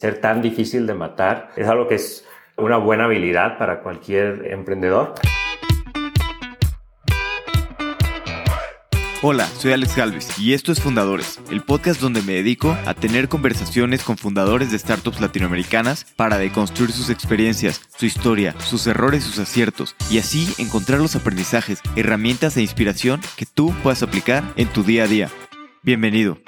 ser tan difícil de matar es algo que es una buena habilidad para cualquier emprendedor. Hola, soy Alex Galvez y esto es Fundadores, el podcast donde me dedico a tener conversaciones con fundadores de startups latinoamericanas para deconstruir sus experiencias, su historia, sus errores, sus aciertos y así encontrar los aprendizajes, herramientas e inspiración que tú puedas aplicar en tu día a día. Bienvenido.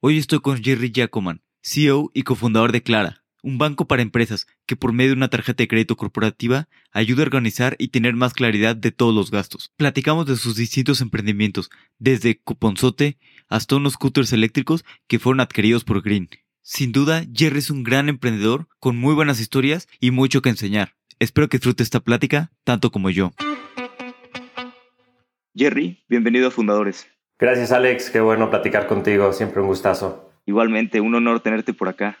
Hoy estoy con Jerry Jacoman, CEO y cofundador de Clara, un banco para empresas que por medio de una tarjeta de crédito corporativa ayuda a organizar y tener más claridad de todos los gastos. Platicamos de sus distintos emprendimientos, desde cuponzote hasta unos scooters eléctricos que fueron adquiridos por Green. Sin duda, Jerry es un gran emprendedor con muy buenas historias y mucho que enseñar. Espero que disfrute esta plática tanto como yo. Jerry, bienvenido a Fundadores. Gracias Alex, qué bueno platicar contigo, siempre un gustazo. Igualmente, un honor tenerte por acá.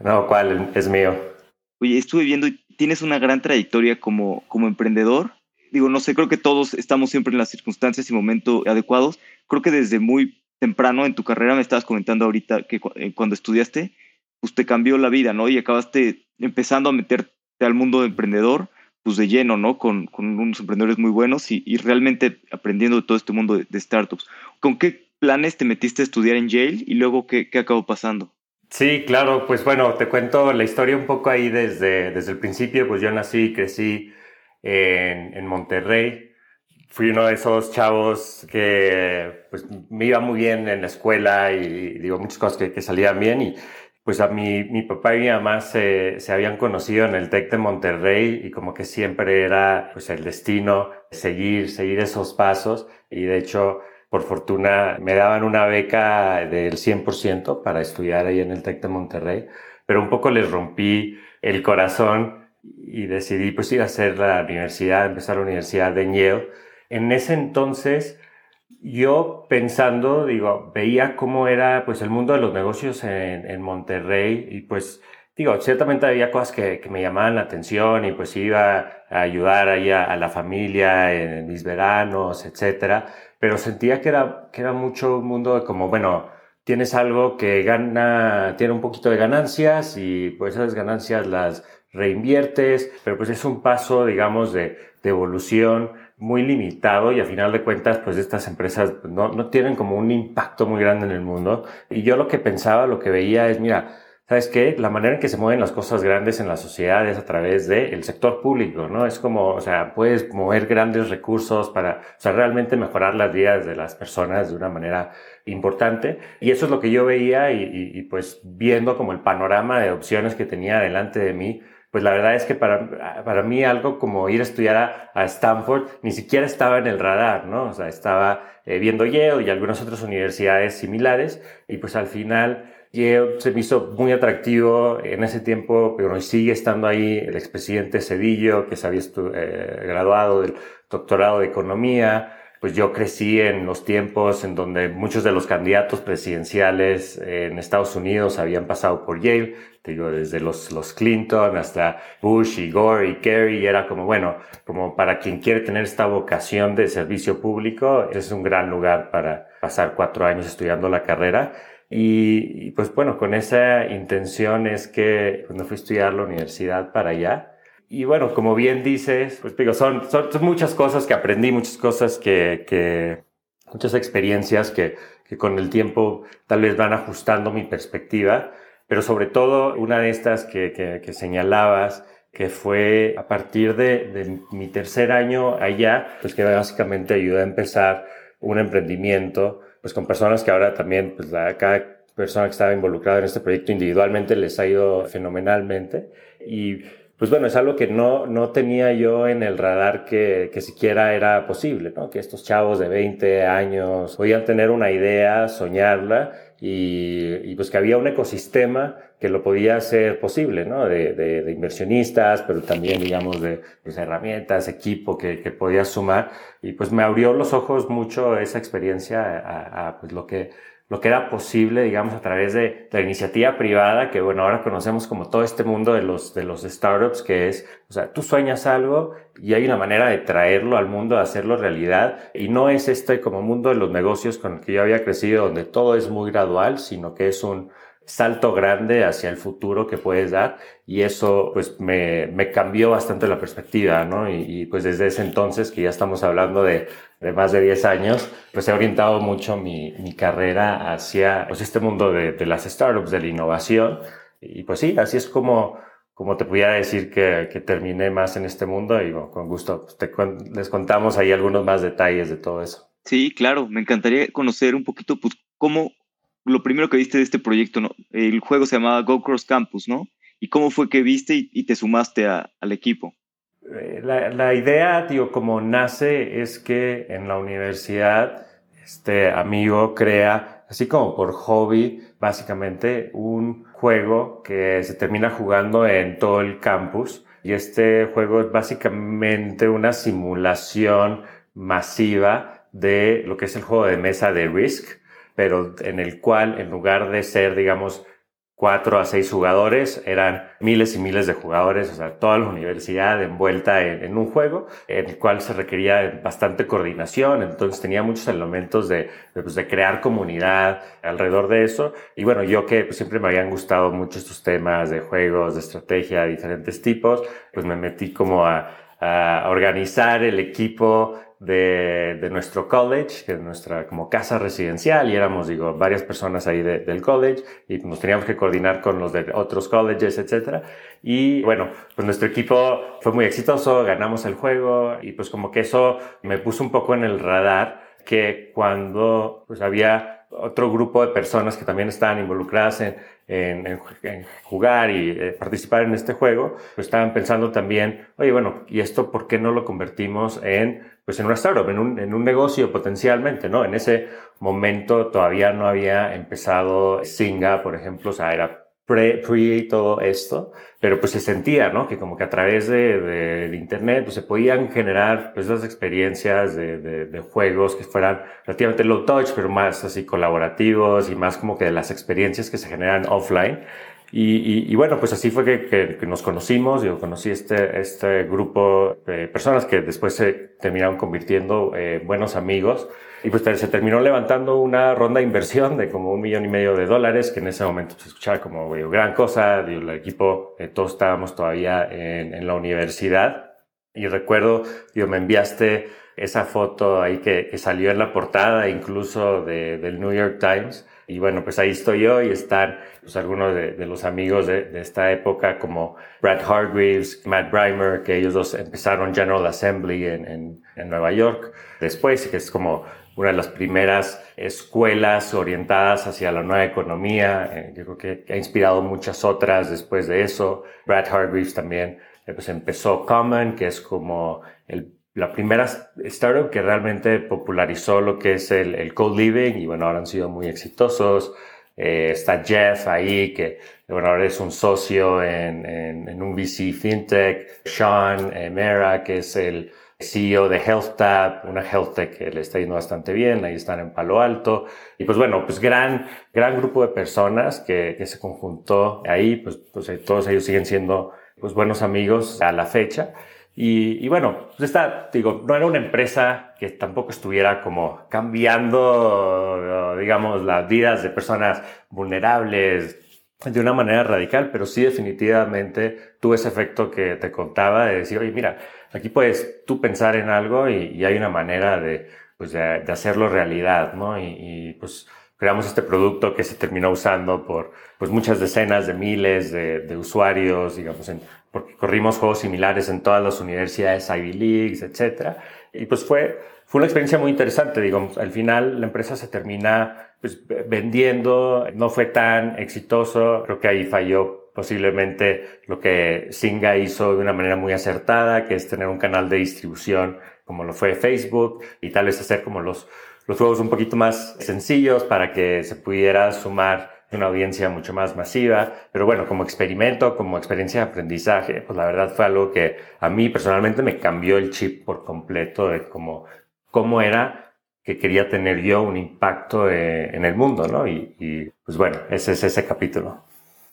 No, ¿cuál? Es mío. Oye, estuve viendo, tienes una gran trayectoria como, como emprendedor. Digo, no sé, creo que todos estamos siempre en las circunstancias y momentos adecuados. Creo que desde muy temprano en tu carrera, me estabas comentando ahorita que eh, cuando estudiaste, pues te cambió la vida, ¿no? Y acabaste empezando a meterte al mundo de emprendedor, pues de lleno, ¿no? Con, con unos emprendedores muy buenos y, y, realmente aprendiendo de todo este mundo de, de startups. ¿Con qué planes te metiste a estudiar en Yale y luego qué, qué acabó pasando? Sí, claro, pues bueno, te cuento la historia un poco ahí desde, desde el principio, pues yo nací y crecí en, en Monterrey. Fui uno de esos chavos que pues, me iba muy bien en la escuela y, digo muchas cosas que, que, salían bien y pues a mi, mi papá y mi mamá se, se habían conocido en el TEC de Monterrey y como que siempre era pues el destino seguir, seguir esos pasos y de hecho por fortuna me daban una beca del 100% para estudiar ahí en el TEC de Monterrey, pero un poco les rompí el corazón y decidí pues ir a hacer la universidad, empezar la universidad de Yale. En ese entonces yo pensando, digo, veía cómo era pues el mundo de los negocios en, en Monterrey y pues digo, ciertamente había cosas que, que, me llamaban la atención y pues iba a ayudar ahí a, a la familia en mis veranos, etcétera pero sentía que era, que era mucho un mundo de como, bueno, tienes algo que gana, tiene un poquito de ganancias y pues esas ganancias las reinviertes, pero pues es un paso, digamos, de, de evolución muy limitado y a final de cuentas, pues estas empresas no, no tienen como un impacto muy grande en el mundo. Y yo lo que pensaba, lo que veía es, mira, ¿Sabes qué? La manera en que se mueven las cosas grandes en la sociedad es a través del sector público, ¿no? Es como, o sea, puedes mover grandes recursos para, o sea, realmente mejorar las vidas de las personas de una manera importante. Y eso es lo que yo veía y, y, y pues viendo como el panorama de opciones que tenía delante de mí, pues la verdad es que para, para mí algo como ir a estudiar a, a Stanford ni siquiera estaba en el radar, ¿no? O sea, estaba eh, viendo Yale y algunas otras universidades similares y pues al final Yale se me hizo muy atractivo en ese tiempo, pero sigue estando ahí el expresidente Cedillo, que se había eh, graduado del doctorado de economía. Pues yo crecí en los tiempos en donde muchos de los candidatos presidenciales en Estados Unidos habían pasado por Yale, te digo, desde los, los Clinton hasta Bush y Gore y Kerry, y era como, bueno, como para quien quiere tener esta vocación de servicio público, es un gran lugar para pasar cuatro años estudiando la carrera. Y, pues bueno, con esa intención es que cuando fui a estudiar la universidad para allá. Y bueno, como bien dices, pues digo, son, son, son muchas cosas que aprendí, muchas cosas que, que muchas experiencias que, que con el tiempo tal vez van ajustando mi perspectiva, pero sobre todo una de estas que, que, que señalabas, que fue a partir de, de, mi tercer año allá, pues que básicamente ayudó a empezar un emprendimiento pues con personas que ahora también, pues la, cada persona que estaba involucrada en este proyecto individualmente les ha ido fenomenalmente. Y pues bueno, es algo que no, no tenía yo en el radar que, que siquiera era posible, ¿no? Que estos chavos de 20 años podían tener una idea, soñarla y, y pues que había un ecosistema que lo podía hacer posible, ¿no? De, de, de inversionistas, pero también, digamos, de pues, herramientas, equipo que, que podía sumar. Y pues me abrió los ojos mucho esa experiencia a, a pues, lo que lo que era posible, digamos, a través de la iniciativa privada, que bueno, ahora conocemos como todo este mundo de los, de los startups, que es, o sea, tú sueñas algo y hay una manera de traerlo al mundo, de hacerlo realidad, y no es este como mundo de los negocios con el que yo había crecido, donde todo es muy gradual, sino que es un, salto grande hacia el futuro que puedes dar y eso pues me, me cambió bastante la perspectiva, ¿no? Y, pues desde ese entonces, que ya estamos hablando de, de más de 10 años, pues he orientado mucho mi, mi carrera hacia pues, este mundo de, de, las startups, de la innovación y pues sí, así es como, como te pudiera decir que, que terminé más en este mundo y bueno, con gusto pues, te, les contamos ahí algunos más detalles de todo eso. Sí, claro, me encantaría conocer un poquito pues cómo lo primero que viste de este proyecto, ¿no? El juego se llamaba Go Cross Campus, ¿no? ¿Y cómo fue que viste y, te sumaste al equipo? Eh, la, la, idea, digo, como nace es que en la universidad este amigo crea, así como por hobby, básicamente un juego que se termina jugando en todo el campus. Y este juego es básicamente una simulación masiva de lo que es el juego de mesa de Risk pero en el cual en lugar de ser, digamos, cuatro a seis jugadores, eran miles y miles de jugadores, o sea, toda la universidad envuelta en, un juego, en el cual se requería bastante coordinación, entonces tenía muchos elementos de, de, pues, de crear comunidad alrededor de eso. Y bueno, yo que pues, siempre me habían gustado mucho estos temas de juegos, de estrategia, de diferentes tipos, pues me metí como a, a organizar el equipo de, nuestro college, que es nuestra como casa residencial, y éramos, digo, varias personas ahí del college, y nos teníamos que coordinar con los de otros colleges, etcétera. Y bueno, pues nuestro equipo fue muy exitoso, ganamos el juego, y pues como que eso me puso un poco en el radar, que cuando pues había otro grupo de personas que también estaban involucradas en, en, en, jugar y eh, participar en este juego, pues estaban pensando también, oye, bueno, ¿y esto por qué no lo convertimos en, pues en una startup, en un, en un negocio potencialmente, ¿no? En ese momento todavía no había empezado Singa, por ejemplo, o sea, era pre, pre todo esto, pero pues se sentía, ¿no? Que como que a través de, de, Internet pues se podían generar pues esas experiencias de, de, de, juegos que fueran relativamente low touch, pero más así colaborativos y más como que de las experiencias que se generan offline. Y, y, y bueno, pues así fue que, que, que, nos conocimos, yo conocí este, este grupo de personas que después se terminaron convirtiendo eh, buenos amigos. Y pues se terminó levantando una ronda de inversión de como un millón y medio de dólares, que en ese momento se escuchaba como gran cosa. el equipo, eh, todos estábamos todavía en, en, la universidad. Y recuerdo, digo, me enviaste esa foto ahí que, que salió en la portada incluso de, del New York Times. Y bueno, pues ahí estoy yo y están pues, algunos de, los amigos de, esta época como Brad Hargreaves, Matt Brimer, que ellos dos empezaron General Assembly en, en, en Nueva York después, que es como una de las primeras escuelas orientadas hacia la nueva economía. Eh, yo creo que, ha inspirado muchas otras después de eso. Brad Hargreaves también eh, pues empezó Common, que es como el, la primera startup que realmente popularizó lo que es el, el co-living y bueno, ahora han sido muy exitosos. Eh, está Jeff ahí, que bueno, ahora es un socio en, en, en un VC FinTech. Sean eh, Mera, que es el CEO de HealthTap, una health tech que le está yendo bastante bien, ahí están en Palo Alto. Y pues bueno, pues gran, gran grupo de personas que, que se conjuntó ahí, pues, pues todos ellos siguen siendo pues buenos amigos a la fecha. Y, y, bueno, pues esta, digo, no era una empresa que tampoco estuviera como cambiando, digamos, las vidas de personas vulnerables de una manera radical, pero sí definitivamente tuvo ese efecto que te contaba de decir, oye, mira, Aquí puedes tú pensar en algo y, hay una manera de, pues de, hacerlo realidad, ¿no? Y, pues creamos este producto que se terminó usando por pues muchas decenas de miles de, usuarios, digamos, en, porque corrimos juegos similares en todas las universidades, Ivy Leagues, etcétera. Y pues fue, fue una experiencia muy interesante, digamos, al final la empresa se termina pues, vendiendo, no fue tan exitoso, creo que ahí falló posiblemente lo que Singa hizo de una manera muy acertada, que es tener un canal de distribución como lo fue Facebook y tal vez hacer como los, los juegos un poquito más sencillos para que se pudiera sumar una audiencia mucho más masiva. Pero bueno, como experimento, como experiencia de aprendizaje, pues la verdad fue algo que a mí personalmente me cambió el chip por completo de cómo, cómo era que quería tener yo un impacto eh, en el mundo, ¿no? Y, pues bueno, ese es ese capítulo.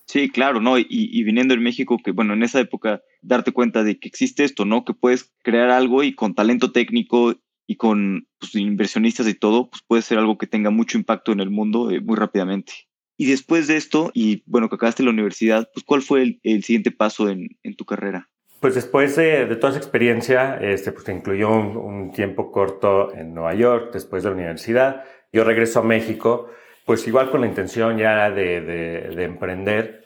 Sí, claro, ¿no? Y, y, viniendo en México, que bueno, en esa época, darte cuenta de que existe esto, ¿no? Que puedes crear algo y con talento técnico y con pues, inversionistas y todo, pues puede ser algo que tenga mucho impacto en el mundo eh, muy rápidamente. Y después de esto, y bueno, que acabaste la universidad, pues ¿cuál fue el, siguiente paso en, tu carrera? Pues después de, toda esa experiencia, este, pues incluyó un, tiempo corto en Nueva York, después de la universidad. Yo regreso a México, pues igual con la intención ya de, de emprender.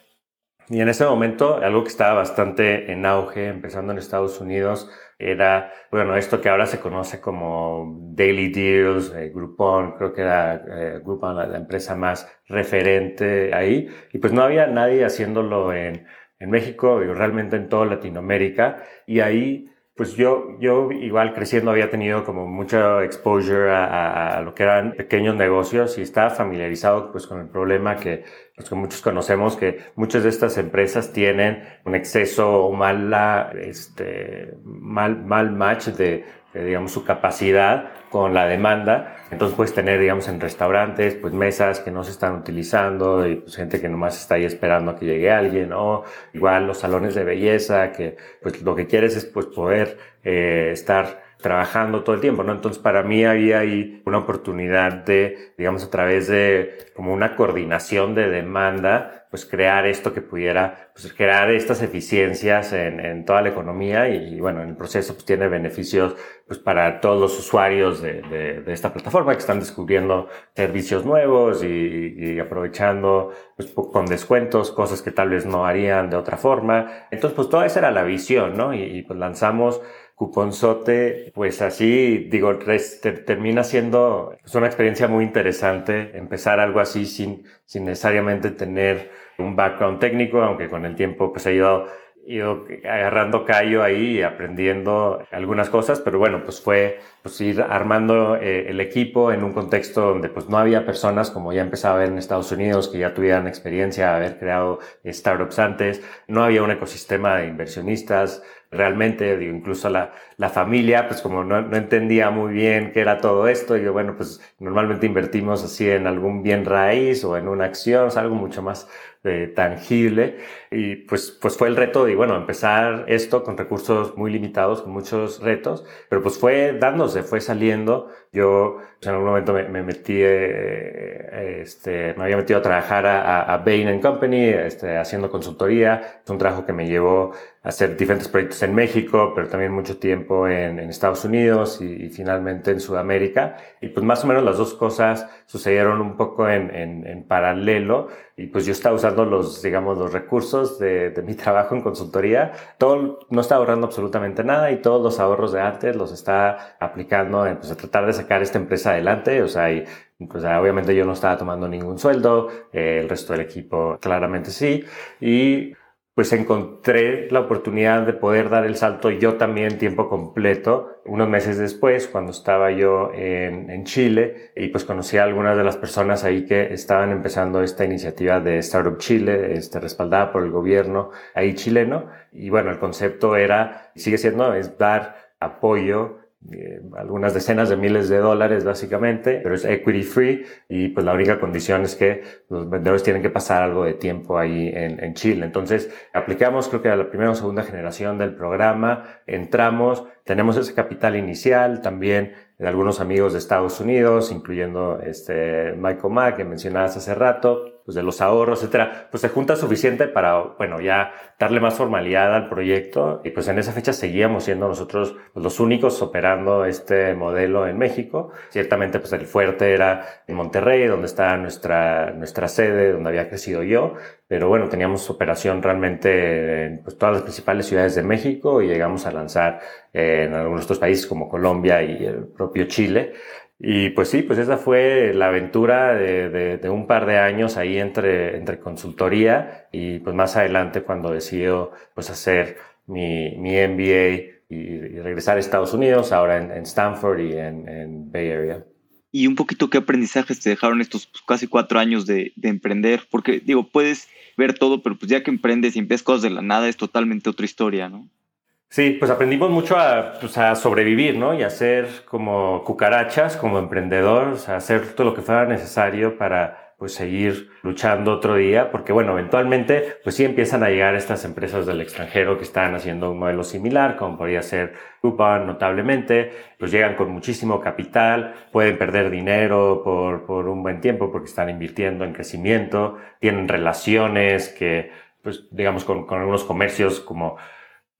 Y en ese momento, algo que estaba bastante en auge, empezando en Estados Unidos, era, bueno, esto que ahora se conoce como Daily Deals, eh, Groupon, creo que era eh, Groupon la, empresa más referente ahí, y pues no había nadie haciéndolo en, en México, y realmente en toda Latinoamérica, y ahí pues yo, yo igual creciendo había tenido como mucha exposure a, a, lo que eran pequeños negocios y estaba familiarizado pues con el problema que, pues, que muchos conocemos, que muchas de estas empresas tienen un exceso o mala, este, mal, mal match de, digamos, su capacidad con la demanda. Entonces puedes tener, digamos, en restaurantes, pues mesas que no se están utilizando y pues gente que nomás está ahí esperando a que llegue alguien, o igual los salones de belleza, que pues lo que quieres es pues poder eh, estar trabajando todo el tiempo, ¿no? Entonces, para mí había ahí una oportunidad de, digamos, a través de como una coordinación de demanda, pues crear esto que pudiera, pues crear estas eficiencias en, en toda la economía y, bueno, en el proceso pues tiene beneficios pues para todos los usuarios de, de, esta plataforma que están descubriendo servicios nuevos y, aprovechando pues, con descuentos, cosas que tal vez no harían de otra forma. Entonces, pues toda esa era la visión, ¿no? Y pues lanzamos cuponzote, pues así, digo, termina siendo es una experiencia muy interesante empezar algo así sin, sin necesariamente tener un background técnico, aunque con el tiempo pues he ido, ido agarrando callo ahí y aprendiendo algunas cosas, pero bueno, pues fue pues ir armando eh, el equipo en un contexto donde pues no había personas como ya empezaba a ver en Estados Unidos que ya tuvieran experiencia, haber creado startups antes, no había un ecosistema de inversionistas, realmente, digo, incluso la, la familia, pues como no, no, entendía muy bien qué era todo esto, y yo, bueno, pues normalmente invertimos así en algún bien raíz o en una acción, es algo mucho más eh, tangible, y pues, pues fue el reto de, bueno, empezar esto con recursos muy limitados, con muchos retos, pero pues fue dándose, fue saliendo, yo pues, en algún momento me, me metí, eh, este, me había metido a trabajar a, a Bain Company, este, haciendo consultoría, es un trabajo que me llevó hacer diferentes proyectos en México, pero también mucho tiempo en, en Estados Unidos y, y, finalmente en Sudamérica. Y pues más o menos las dos cosas sucedieron un poco en, en, en paralelo y pues yo estaba usando los, digamos, los recursos de, de mi trabajo en consultoría. Todo, no estaba ahorrando absolutamente nada y todos los ahorros de antes los está aplicando en pues, a tratar de sacar esta empresa adelante. O sea, y, pues, obviamente yo no estaba tomando ningún sueldo, eh, el resto del equipo claramente sí. Y pues encontré la oportunidad de poder dar el salto yo también tiempo completo unos meses después cuando estaba yo en, Chile y pues conocí a algunas de las personas ahí que estaban empezando esta iniciativa de Startup Chile, este, respaldada por el gobierno ahí chileno. Y bueno, el concepto era, sigue siendo, es dar apoyo eh, algunas decenas de miles de dólares básicamente, pero es equity free y pues la única condición es que los vendedores tienen que pasar algo de tiempo ahí en, en Chile. Entonces aplicamos creo que a la primera o segunda generación del programa, entramos, tenemos ese capital inicial, también de algunos amigos de Estados Unidos, incluyendo este Michael Mack que mencionabas hace rato, pues de los ahorros, etcétera, pues se junta suficiente para, bueno, ya darle más formalidad al proyecto. Y pues en esa fecha seguíamos siendo nosotros pues, los únicos operando este modelo en México. Ciertamente, pues el fuerte era en Monterrey, donde está nuestra, nuestra sede, donde había crecido yo. Pero bueno, teníamos operación realmente en pues, todas las principales ciudades de México y llegamos a lanzar en algunos otros países como Colombia y el propio Chile. Y pues sí, pues esa fue la aventura de, de, de, un par de años ahí entre, entre consultoría y pues más adelante cuando decido pues hacer mi, mi MBA y, y, regresar a Estados Unidos, ahora en, en Stanford y en, en, Bay Area. Y un poquito qué aprendizajes te dejaron estos pues, casi cuatro años de, de emprender, porque digo, puedes ver todo, pero pues ya que emprendes y empiezas cosas de la nada es totalmente otra historia, ¿no? Sí, pues aprendimos mucho a, pues a sobrevivir, ¿no? Y a ser como cucarachas, como emprendedor, o sea, hacer todo lo que fuera necesario para, pues seguir luchando otro día, porque bueno, eventualmente pues sí empiezan a llegar estas empresas del extranjero que están haciendo un modelo similar, como podría ser Coupon notablemente, pues llegan con muchísimo capital, pueden perder dinero por, por un buen tiempo porque están invirtiendo en crecimiento, tienen relaciones que pues digamos con, con algunos comercios como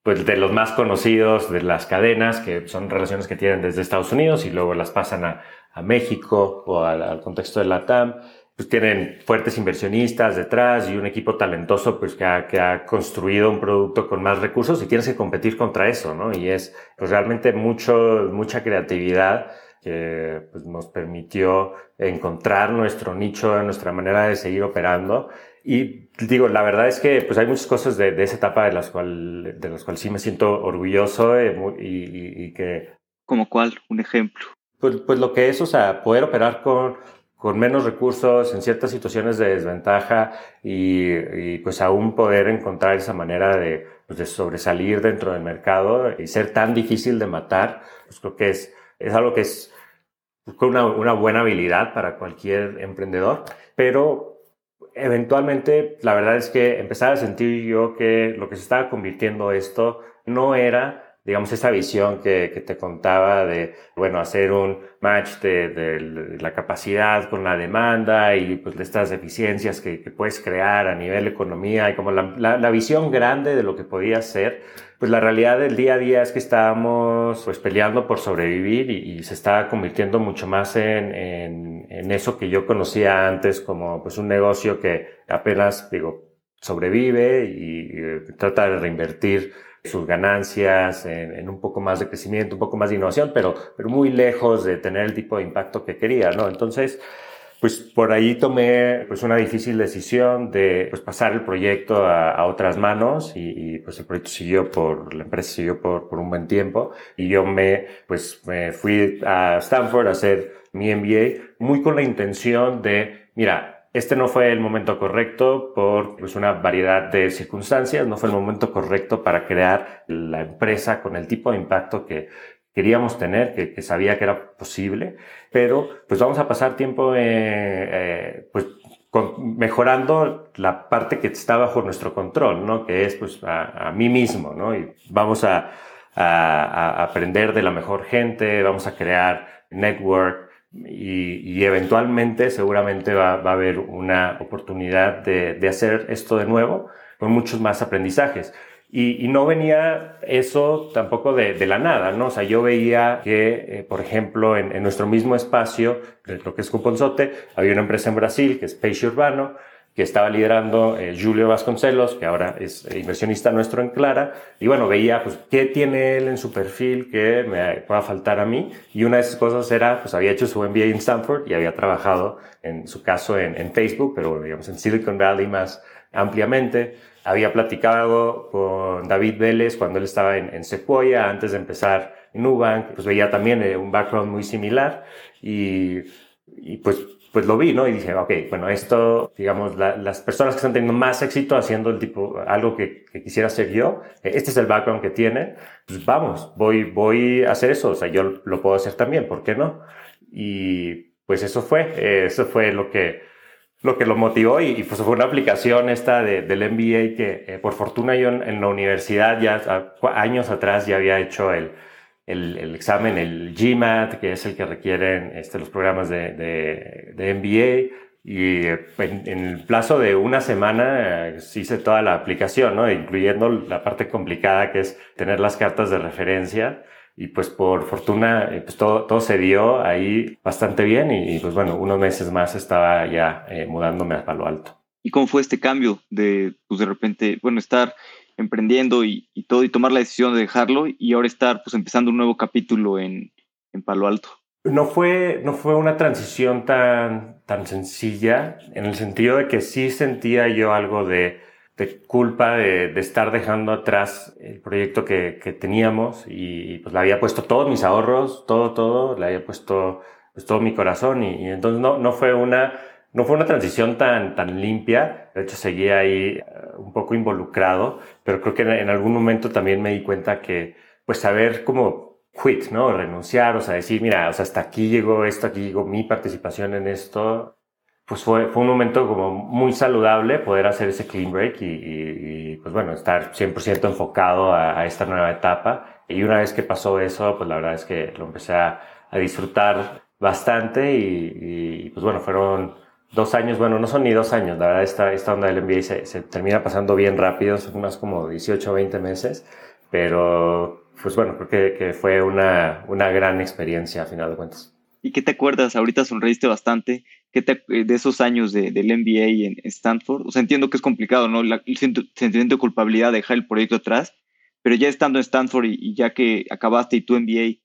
pues de los más conocidos de las cadenas, que son relaciones que tienen desde Estados Unidos y luego las pasan a, a México o al, al, contexto de la TAM, pues tienen fuertes inversionistas detrás y un equipo talentoso pues que ha, que ha construido un producto con más recursos y tienes que competir contra eso, ¿no? Y es pues realmente mucho, mucha creatividad que pues, nos permitió encontrar nuestro nicho, nuestra manera de seguir operando y digo, la verdad es que pues hay muchas cosas de, de esa etapa de las cuales de las cuales sí me siento orgulloso eh, y, y, y, que... ¿Como cuál? Un ejemplo. Pues, pues lo que es, o sea, poder operar con, con menos recursos en ciertas situaciones de desventaja y, y pues aún poder encontrar esa manera de, pues, de sobresalir dentro del mercado y ser tan difícil de matar, pues creo que es, es algo que es una, una buena habilidad para cualquier emprendedor, pero eventualmente, la verdad es que empezaba a sentir yo que lo que se estaba convirtiendo esto no era digamos, esa visión que, te contaba de, bueno, hacer un match de, la capacidad con la demanda y pues de estas deficiencias que, puedes crear a nivel economía y como la, la, la, visión grande de lo que podía ser, pues la realidad del día a día es que estábamos pues peleando por sobrevivir y, se estaba convirtiendo mucho más en, en, en eso que yo conocía antes como pues un negocio que apenas, digo, sobrevive y, y trata de reinvertir sus ganancias, en, un poco más de crecimiento, un poco más de innovación, pero muy lejos de tener el tipo de impacto que quería, ¿no? Entonces, pues por ahí tomé pues una difícil decisión de pues pasar el proyecto a, otras manos y, y, pues el proyecto siguió por, la empresa siguió por, por un buen tiempo y yo me pues me fui a Stanford a hacer mi MBA muy con la intención de, mira, este no fue el momento correcto por pues, una variedad de circunstancias, no fue el momento correcto para crear la empresa con el tipo de impacto que queríamos tener, que, sabía que era posible, pero pues vamos a pasar tiempo eh, eh, pues mejorando la parte que está bajo nuestro control, ¿no? Que es pues a, mí mismo, ¿no? Y vamos a, aprender de la mejor gente, vamos a crear network, y, eventualmente seguramente va, va, a haber una oportunidad de, de, hacer esto de nuevo con muchos más aprendizajes. Y, y no venía eso tampoco de, de, la nada, ¿no? O sea, yo veía que, eh, por ejemplo, en, en, nuestro mismo espacio, lo que es Cuponzote, había una empresa en Brasil que es Peixe Urbano, que estaba liderando eh, Julio Vasconcelos, que ahora es inversionista nuestro en Clara, y bueno, veía pues qué tiene él en su perfil que me pueda faltar a mí, y una de esas cosas era, pues había hecho su MBA en Stanford y había trabajado, en su caso, en, en Facebook, pero digamos en Silicon Valley más ampliamente. Había platicado con David Vélez cuando él estaba en, en Sequoia, antes de empezar Nubank, pues veía también eh, un background muy similar, y, y pues pues lo vi, ¿no? Y dije, ok, bueno, esto, digamos, la, las personas que están teniendo más éxito haciendo el tipo, algo que, que, quisiera hacer yo, eh, este es el background que tiene, pues vamos, voy, voy a hacer eso, o sea, yo lo puedo hacer también, ¿por qué no? Y pues eso fue, eh, eso fue lo que, lo que lo motivó y, y, pues fue una aplicación esta de, del MBA que eh, por fortuna yo en, en, la universidad ya años atrás ya había hecho el, el, el, examen, el GMAT, que es el que requieren este, los programas de, de, de MBA. Y en, en, el plazo de una semana eh, hice toda la aplicación, ¿no? incluyendo la parte complicada que es tener las cartas de referencia. Y pues por fortuna, eh, pues todo, todo se dio ahí bastante bien y, pues bueno, unos meses más estaba ya eh, mudándome a Palo Alto. ¿Y cómo fue este cambio de, pues de repente, bueno, estar emprendiendo y, y, todo y tomar la decisión de dejarlo y ahora estar pues empezando un nuevo capítulo en, en Palo Alto? No fue, no fue una transición tan, tan sencilla en el sentido de que sí sentía yo algo de, de culpa de, de, estar dejando atrás el proyecto que, que teníamos y, y, pues le había puesto todos mis ahorros, todo, todo, le había puesto pues, todo mi corazón y, y entonces no, no fue una no fue una transición tan, tan limpia, de hecho seguía ahí uh, un poco involucrado, pero creo que en, en, algún momento también me di cuenta que, pues, saber cómo quit, ¿no? Renunciar, o sea, decir, mira, o sea, hasta aquí llegó esto, aquí llegó mi participación en esto, pues fue, fue un momento como muy saludable poder hacer ese clean break y, pues bueno, estar 100% enfocado a, esta nueva etapa. Y una vez que pasó eso, pues la verdad es que lo empecé a, a disfrutar bastante y, y, pues bueno, fueron dos años, bueno, no son ni dos años, la verdad esta, esta onda del MBA se, se termina pasando bien rápido, son más como 18 o 20 meses, pero pues bueno, creo que, que fue una, una gran experiencia a final de cuentas. ¿Y qué te acuerdas? Ahorita sonreíste bastante. ¿Qué te, de esos años de, del MBA en Stanford? O sea, entiendo que es complicado, ¿no? el sentimiento de culpabilidad de dejar el proyecto atrás, pero ya estando en Stanford y, y, ya que acabaste y tu MBA,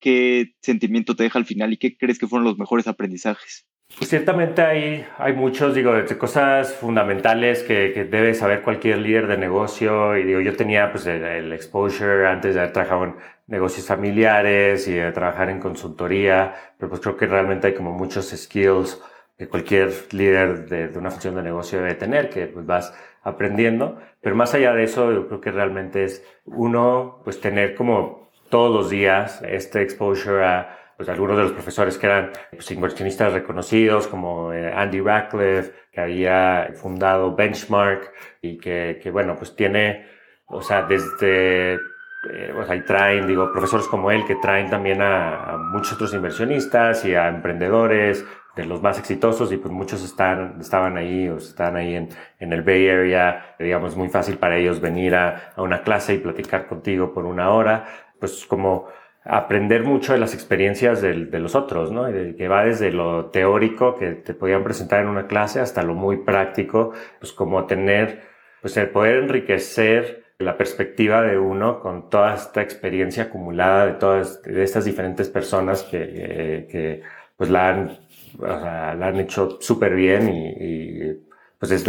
¿qué sentimiento te deja al final y qué crees que fueron los mejores aprendizajes? Pues ciertamente hay, hay muchos, digo, cosas fundamentales que, que, debe saber cualquier líder de negocio. Y digo, yo tenía pues el, exposure antes de haber trabajado en negocios familiares y de trabajar en consultoría, pero pues creo que realmente hay como muchos skills que cualquier líder de, de una función de negocio debe tener, que pues vas aprendiendo. Pero más allá de eso, yo creo que realmente es uno, pues tener como todos los días este exposure a pues algunos de los profesores que eran pues, inversionistas reconocidos como eh, Andy Radcliffe, que había fundado Benchmark y que, que bueno, pues tiene, o sea, desde, eh, o sea, traen, digo, profesores como él que traen también a, a, muchos otros inversionistas y a emprendedores de los más exitosos y pues muchos están, estaban ahí o están ahí en, en el Bay Area, digamos, muy fácil para ellos venir a, a una clase y platicar contigo por una hora, pues como aprender mucho de las experiencias de, los otros, ¿no? que va desde lo teórico que te podían presentar en una clase hasta lo muy práctico, pues como tener, pues el poder enriquecer la perspectiva de uno con toda esta experiencia acumulada de todas de estas diferentes personas que, que pues la han, o sea, la han hecho súper bien y, pues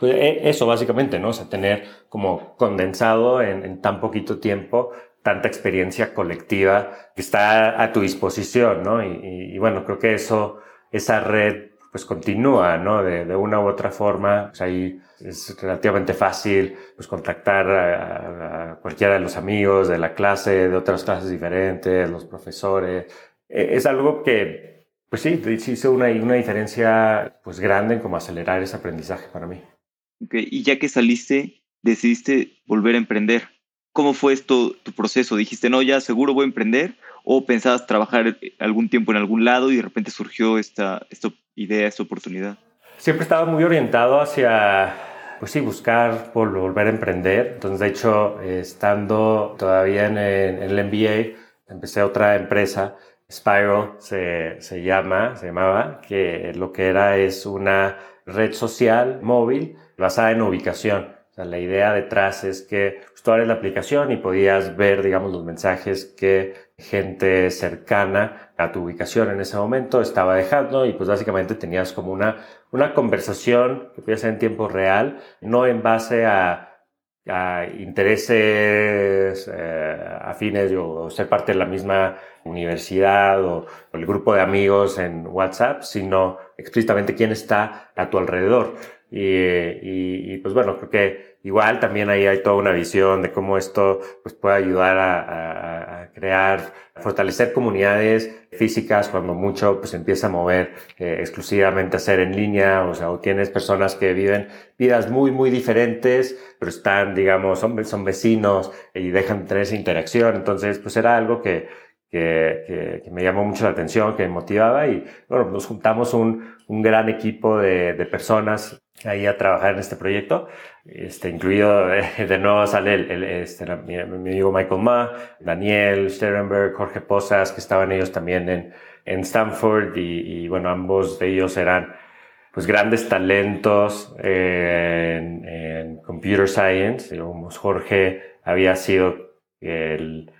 pues e, eso básicamente, ¿no? O sea, tener como condensado en, en tan poquito tiempo tanta experiencia colectiva que está a tu disposición, ¿no? Y, bueno, creo que eso, esa red, pues continúa, ¿no? De, una u otra forma, pues ahí es relativamente fácil, pues contactar a, a, cualquiera de los amigos de la clase, de otras clases diferentes, los profesores. E, es algo que, pues sí hizo una, una diferencia, pues grande en cómo acelerar ese aprendizaje para mí. Okay. Y ya que saliste, decidiste volver a emprender. ¿Cómo fue esto tu proceso? ¿Dijiste, no, ya seguro voy a emprender? ¿O pensabas trabajar algún tiempo en algún lado y de repente surgió esta, esta idea, esta oportunidad? Siempre estaba muy orientado hacia, pues sí, buscar volver a emprender. Entonces, de hecho, estando todavía en en el MBA, empecé otra empresa, Spiral se, se llama, se llamaba, que lo que era es una red social móvil basada en ubicación la idea detrás es que pues, tú abres la aplicación y podías ver, digamos, los mensajes que gente cercana a tu ubicación en ese momento estaba dejando y pues básicamente tenías como una, una conversación que podía ser en tiempo real, no en base a, intereses eh, afines o ser parte de la misma universidad o el grupo de amigos en WhatsApp, sino explícitamente quién está a tu alrededor. Y, y, y, pues bueno, creo que igual también ahí hay toda una visión de cómo esto pues puede ayudar a, a, a crear, a fortalecer comunidades físicas cuando mucho pues empieza a mover eh, exclusivamente a ser en línea, o sea, o tienes personas que viven vidas muy, muy diferentes, pero están, digamos, son, son vecinos y dejan de tener esa interacción. Entonces, pues era algo que, que, que, que, me llamó mucho la atención, que me motivaba y bueno, nos juntamos un, un gran equipo de, de personas ahí a trabajar en este proyecto, este, incluido de nuevo sale el, el este, mi, mi, amigo Michael Ma, Daniel Sterenberg, Jorge Posas, que estaban ellos también en, en Stanford y, y bueno, ambos de ellos eran pues grandes talentos en, en computer science, digamos, Jorge había sido el,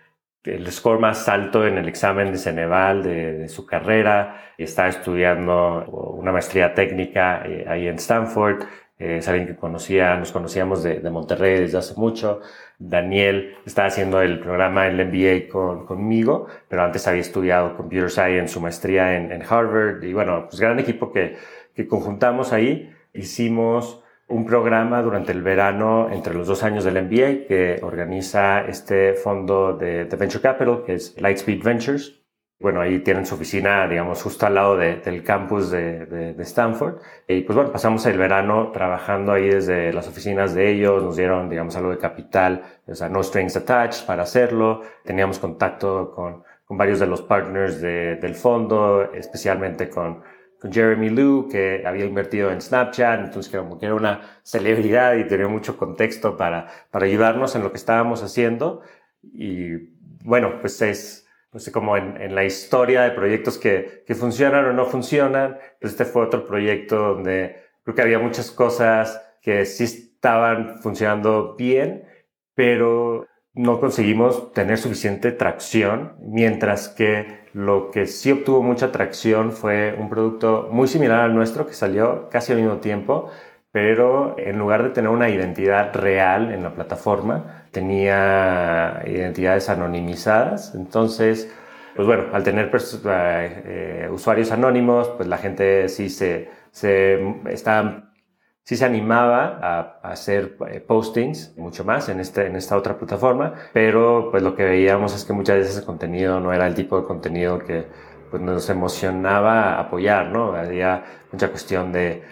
el score más alto en el examen de Ceneval de, su carrera, está estudiando una maestría técnica eh, ahí en Stanford, eh, es alguien que conocía, nos conocíamos de, de, Monterrey desde hace mucho. Daniel está haciendo el programa, el MBA con, conmigo, pero antes había estudiado Computer Science, su maestría en, en Harvard, y bueno, pues gran equipo que, que conjuntamos ahí. Hicimos un programa durante el verano entre los dos años del MBA que organiza este fondo de, Venture Capital, que es Lightspeed Ventures. Bueno, ahí tienen su oficina, digamos, justo al lado del campus de, de, Stanford. Y pues bueno, pasamos el verano trabajando ahí desde las oficinas de ellos, nos dieron, digamos, algo de capital, o sea, no strings attached para hacerlo. Teníamos contacto con, con varios de los partners del fondo, especialmente con, Jeremy Liu, que había invertido en Snapchat, entonces como que era una celebridad y tenía mucho contexto para, para ayudarnos en lo que estábamos haciendo. Y bueno, pues es sé, como en, en, la historia de proyectos que, que funcionan o no funcionan. Pues este fue otro proyecto donde creo que había muchas cosas que sí estaban funcionando bien, pero no conseguimos tener suficiente tracción, mientras que lo que sí obtuvo mucha tracción fue un producto muy similar al nuestro que salió casi al mismo tiempo, pero en lugar de tener una identidad real en la plataforma, tenía identidades anonimizadas. Entonces, pues bueno, al tener eh, eh, usuarios anónimos, pues la gente sí se, se está, sí se animaba a, hacer eh, postings mucho más en, este, en esta otra plataforma, pero pues lo que veíamos es que muchas veces el contenido no era el tipo de contenido que pues nos emocionaba apoyar, ¿no? Había mucha cuestión de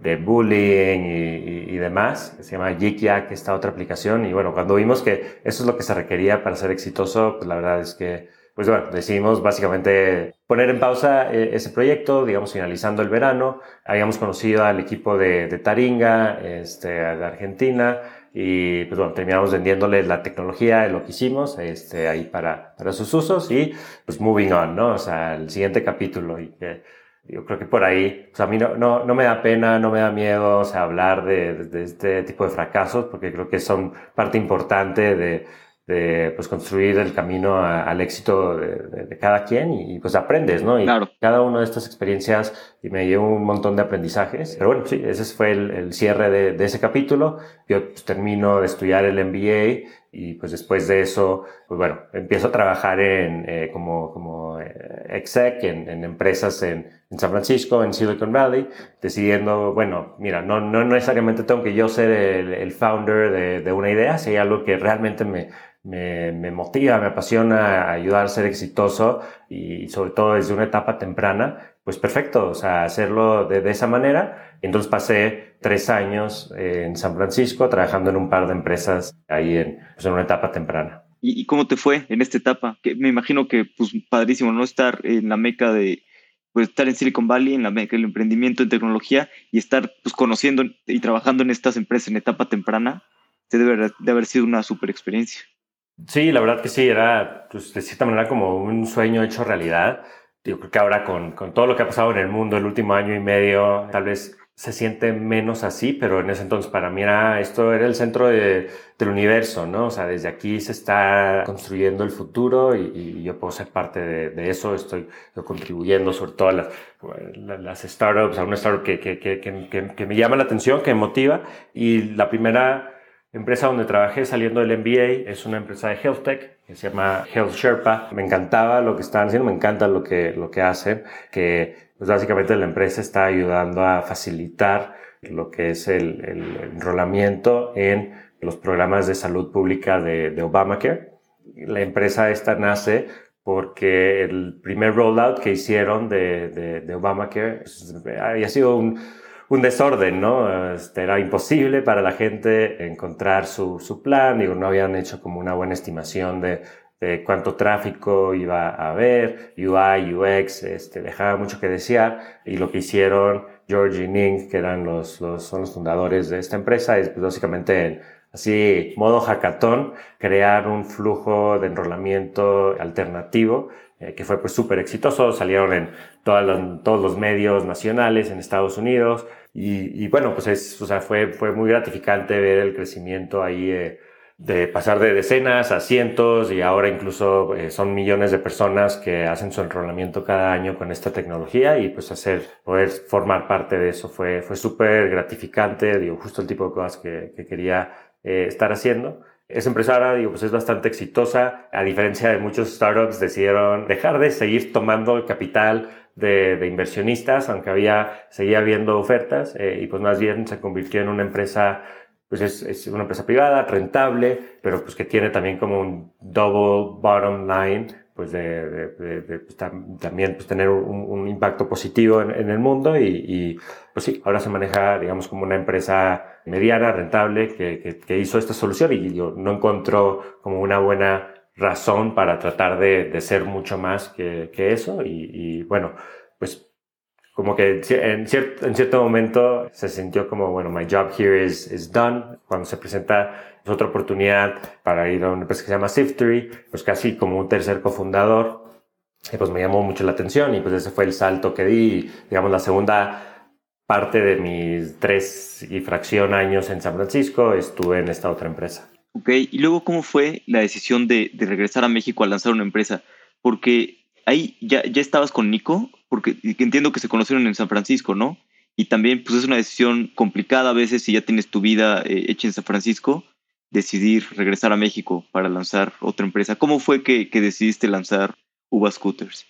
de bullying y, y, demás, se llama Yikyak, esta otra aplicación. Y bueno, cuando vimos que eso es lo que se requería para ser exitoso, pues la verdad es que, pues bueno, decidimos básicamente poner en pausa eh, ese proyecto, digamos, finalizando el verano. Habíamos conocido al equipo de, de Taringa, este, de Argentina, y pues bueno, terminamos vendiéndoles la tecnología, lo que hicimos, este, ahí para, para sus usos y pues moving on, ¿no? O sea, el siguiente capítulo y que yo creo que por ahí, o sea, a mí no, no, no me da pena, no me da miedo, o sea, hablar de, de, este tipo de fracasos, porque creo que son parte importante de, de pues, construir el camino al éxito de, de, cada quien y, pues aprendes, ¿no? Y claro. cada una de estas experiencias y me llevo un montón de aprendizajes. Pero bueno, sí, ese fue el, el cierre de, ese capítulo. Yo pues, termino de estudiar el MBA y pues después de eso, pues bueno, empiezo a trabajar en, eh, como, como eh, exec en, en empresas en, en, San Francisco, en Silicon Valley, decidiendo, bueno, mira, no, no necesariamente tengo que yo ser el, el founder de, de, una idea, si hay algo que realmente me, me, me, motiva, me apasiona ayudar a ser exitoso y sobre todo desde una etapa temprana, pues perfecto, o sea, hacerlo de, de esa manera. Entonces pasé tres años en San Francisco trabajando en un par de empresas ahí en, pues en una etapa temprana. ¿Y, ¿Y, cómo te fue en esta etapa? Que me imagino que, pues, padrísimo, ¿no? Estar en la meca de, pues, estar en Silicon Valley, en la meca del emprendimiento en tecnología y estar, pues, conociendo y trabajando en estas empresas en etapa temprana, te debe de haber sido una super experiencia. Sí, la verdad que sí, era, pues, de cierta manera como un sueño hecho realidad. Yo creo que ahora con, con todo lo que ha pasado en el mundo el último año y medio, tal vez se siente menos así, pero en ese entonces para mí era, esto era el centro de, del universo, ¿no? O sea, desde aquí se está construyendo el futuro y, y yo puedo ser parte de, de, eso, estoy contribuyendo sobre todo a las, las startups, a una startup que, que, que, que, me llama la atención, que me motiva y la primera empresa donde trabajé saliendo del MBA es una empresa de health tech que se llama Health Sherpa. Me encantaba lo que estaban haciendo, me encanta lo que, lo que hacen, que pues básicamente la empresa está ayudando a facilitar lo que es el, el enrolamiento en los programas de salud pública de, de Obamacare. La empresa esta nace porque el primer rollout que hicieron de, de, de Obamacare pues, había sido un, un desorden, ¿no? Este, era imposible para la gente encontrar su, su plan, digo, no habían hecho como una buena estimación de, cuánto tráfico iba a haber, UI, UX, este, dejaba mucho que desear, y lo que hicieron George y Ning, que eran los, los, son los fundadores de esta empresa, es pues, básicamente así, modo hackathon, crear un flujo de enrolamiento alternativo eh, que fue pues súper exitoso, salieron en todos los medios nacionales en Estados Unidos, y, y, bueno, pues es, o sea, fue, fue muy gratificante ver el crecimiento ahí eh, de pasar de decenas a cientos y ahora incluso eh, son millones de personas que hacen su enrolamiento cada año con esta tecnología y pues hacer, poder formar parte de eso fue, fue súper gratificante, digo, justo el tipo de cosas que, que quería eh, estar haciendo. Esa empresa ahora, digo, pues es bastante exitosa. A diferencia de muchos startups, decidieron dejar de seguir tomando el capital de, de inversionistas, aunque había, seguía habiendo ofertas, eh, y pues más bien se convirtió en una empresa, pues es, es, una empresa privada, rentable, pero pues que tiene también como un double bottom line pues de, pues, también pues tener un, impacto positivo en, el mundo y, pues sí, ahora se maneja, digamos, como una empresa mediana, rentable, que, que, hizo esta solución y yo no encontró como una buena razón para tratar de, ser mucho más que, eso y, y, bueno, pues como que en cierto, en cierto momento se sintió como, bueno, my job here is, is done. Cuando se presenta otra oportunidad para ir a una empresa que se llama Siftery, pues casi como un tercer cofundador, y pues me llamó mucho la atención y pues ese fue el salto que di, digamos, la segunda parte de mis tres y fracción años en San Francisco estuve en esta otra empresa. Ok, y luego, ¿cómo fue la decisión de, de regresar a México a lanzar una empresa? Porque ahí ya, ya estabas con Nico, porque entiendo que se conocieron en San Francisco, ¿no? Y también, pues es una decisión complicada a veces si ya tienes tu vida eh, hecha en San Francisco, decidir regresar a México para lanzar otra empresa. ¿Cómo fue que, que decidiste lanzar Uva Scooters?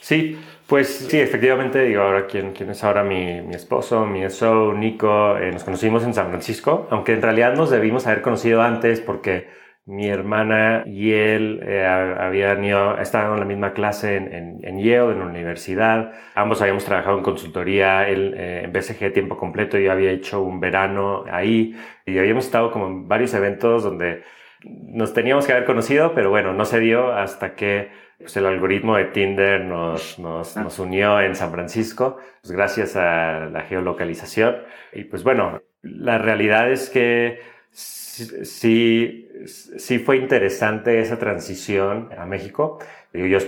Sí, pues sí, efectivamente, digo, ahora quién, quién es ahora mi, mi esposo, mi eso, Nico, eh, nos conocimos en San Francisco, aunque en realidad nos debimos haber conocido antes porque mi hermana y él eh, habían ido, estaban en la misma clase en, en, Yale, en la universidad. Ambos habíamos trabajado en consultoría, él eh, en BCG tiempo completo, yo había hecho un verano ahí y habíamos estado como en varios eventos donde nos teníamos que haber conocido, pero bueno, no se dio hasta que pues, el algoritmo de Tinder nos, nos, nos unió en San Francisco, pues, gracias a la geolocalización. Y pues bueno, la realidad es que sí, sí fue interesante esa transición a México. Yo,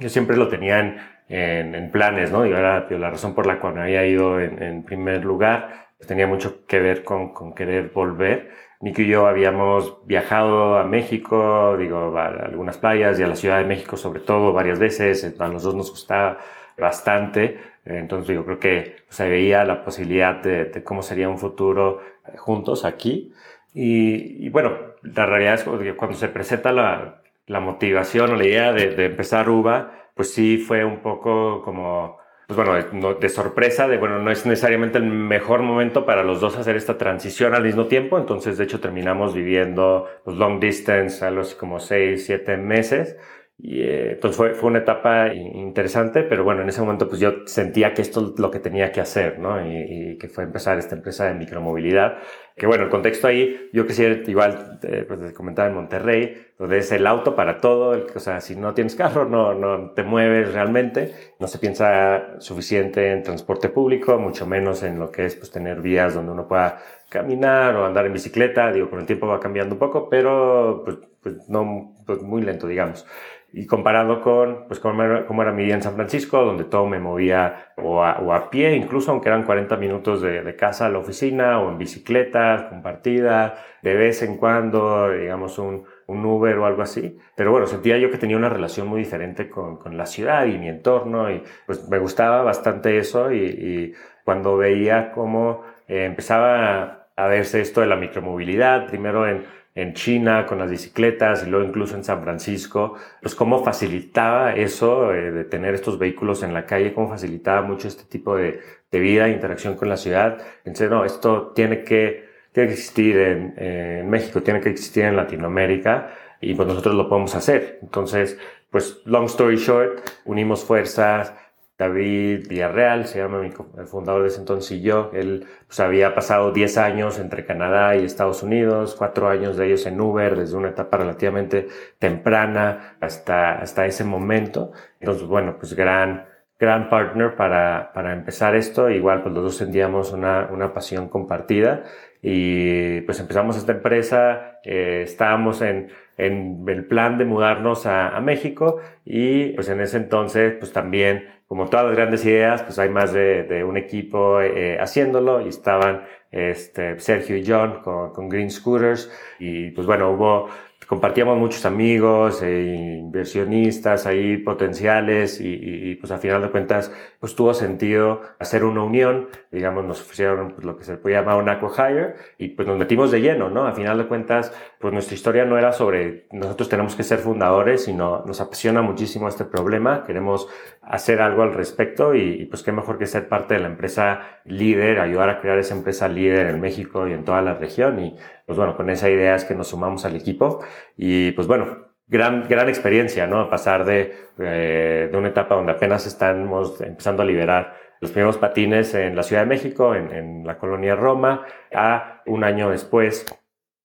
yo siempre lo tenía en, en, planes, ¿no? Y era la razón por la cual me había ido en, en primer lugar. Tenía mucho que ver con, con querer volver. Nico y yo habíamos viajado a México, digo, a algunas playas y a la Ciudad de México sobre todo varias veces. A los dos nos gustaba bastante. Entonces, yo creo que se veía la posibilidad de, de, cómo sería un futuro juntos aquí. Y, bueno, la realidad es que cuando se presenta la, la motivación o la idea de, de, empezar UVA, pues sí fue un poco como, pues bueno, de sorpresa, de bueno, no es necesariamente el mejor momento para los dos hacer esta transición al mismo tiempo, entonces de hecho terminamos viviendo los pues, long distance, a los como seis, siete meses, y eh, entonces fue, fue una etapa interesante, pero bueno, en ese momento pues yo sentía que esto es lo que tenía que hacer, ¿no? Y, y que fue empezar esta empresa de micromovilidad. Que bueno, el contexto ahí, yo quisiera igual, eh, pues comentaba en Monterrey, donde es el auto para todo, el, o sea, si no tienes carro, no, no te mueves realmente, no se piensa suficiente en transporte público, mucho menos en lo que es pues tener vías donde uno pueda caminar o andar en bicicleta, digo, con el tiempo va cambiando un poco, pero pues, pues no, pues muy lento, digamos y comparado con, pues, cómo era, cómo era mi día en San Francisco, donde todo me movía o a, pie, incluso aunque eran 40 minutos de, casa a la oficina, o en bicicleta compartida, de vez en cuando, digamos, un, un Uber o algo así. Pero bueno, sentía yo que tenía una relación muy diferente con, la ciudad y mi entorno, y pues me gustaba bastante eso, y, y cuando veía cómo eh, empezaba a verse esto de la micromovilidad, primero en en China con las bicicletas y luego incluso en San Francisco, pues cómo facilitaba eso eh, de tener estos vehículos en la calle, cómo facilitaba mucho este tipo de, de vida, interacción con la ciudad. Pensé, no, esto tiene que, tiene que existir en, en México, tiene que existir en Latinoamérica y pues nosotros lo podemos hacer. Entonces, pues long story short, unimos fuerzas, David Villarreal, se llama el fundador de ese entonces y yo. Él pues, había pasado 10 años entre Canadá y Estados Unidos, cuatro años de ellos en Uber, desde una etapa relativamente temprana hasta, hasta ese momento. Entonces, bueno, pues gran, gran partner para, para empezar esto. Igual, pues los dos sentíamos una, una pasión compartida y pues empezamos esta empresa, eh, estábamos en, en el plan de mudarnos a, a México y pues en ese entonces pues también como todas las grandes ideas, pues hay más de, de un equipo eh, haciéndolo y estaban este, Sergio y John con, con, Green Scooters y pues bueno, hubo compartíamos muchos amigos e inversionistas ahí potenciales y, y, pues a final de cuentas pues tuvo sentido hacer una unión, digamos nos ofrecieron pues, lo que se puede llamar un hire y pues nos metimos de lleno, ¿no? A final de cuentas pues nuestra historia no era sobre nosotros tenemos que ser fundadores, sino nos apasiona muchísimo este problema, queremos hacer algo al respecto y, y pues qué mejor que ser parte de la empresa líder, ayudar a crear esa empresa líder en México y en toda la región y pues bueno, con esa idea es que nos sumamos al equipo y pues bueno, gran, gran experiencia, ¿no? Pasar de, eh, de una etapa donde apenas estamos empezando a liberar los primeros patines en la Ciudad de México, en, en la colonia Roma, a un año después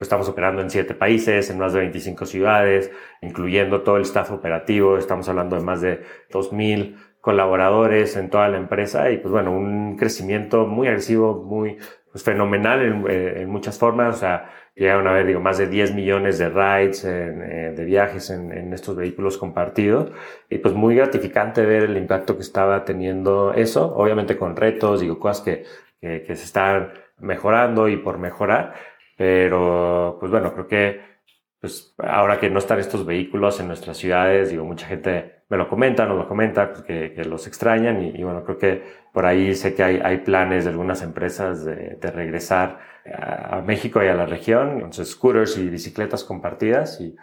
Estamos operando en siete países, en más de 25 ciudades, incluyendo todo el staff operativo. Estamos hablando de más de 2.000 colaboradores en toda la empresa y pues bueno, un crecimiento muy agresivo, muy pues, fenomenal en, eh, en, muchas formas. O sea, llegaron a haber, digo, más de 10 millones de rides, en, eh, de viajes en, en, estos vehículos compartidos. Y pues muy gratificante ver el impacto que estaba teniendo eso, obviamente con retos, digo, cosas que, que, que se están mejorando y por mejorar pero, pues bueno, creo que pues ahora que no están estos vehículos en nuestras ciudades, digo, mucha gente me lo comenta, nos lo comenta, pues que, que, los extrañan y, y, bueno, creo que por ahí sé que hay, hay planes de algunas empresas de, de, regresar a México y a la región, entonces scooters y bicicletas compartidas y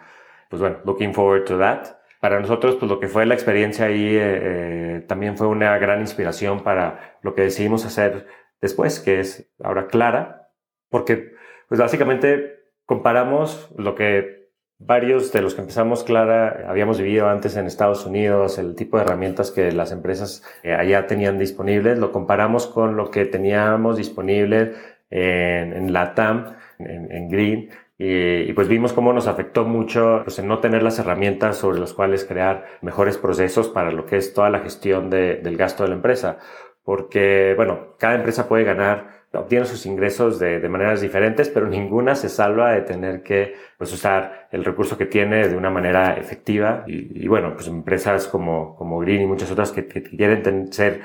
pues bueno, looking forward to that. Para nosotros, pues lo que fue la experiencia ahí eh, eh, también fue una gran inspiración para lo que decidimos hacer después, que es ahora Clara, porque pues básicamente comparamos lo que varios de los que empezamos Clara habíamos vivido antes en Estados Unidos, el tipo de herramientas que las empresas eh, allá tenían disponibles, lo comparamos con lo que teníamos disponible en, en LATAM, en, en Green, y, y, pues vimos cómo nos afectó mucho pues, en no tener las herramientas sobre las cuales crear mejores procesos para lo que es toda la gestión de, del gasto de la empresa. Porque, bueno, cada empresa puede ganar obtiene sus ingresos de, de, maneras diferentes, pero ninguna se salva de tener que pues, usar el recurso que tiene de una manera efectiva. Y, y bueno, pues empresas como, como Green y muchas otras que, que quieren ser,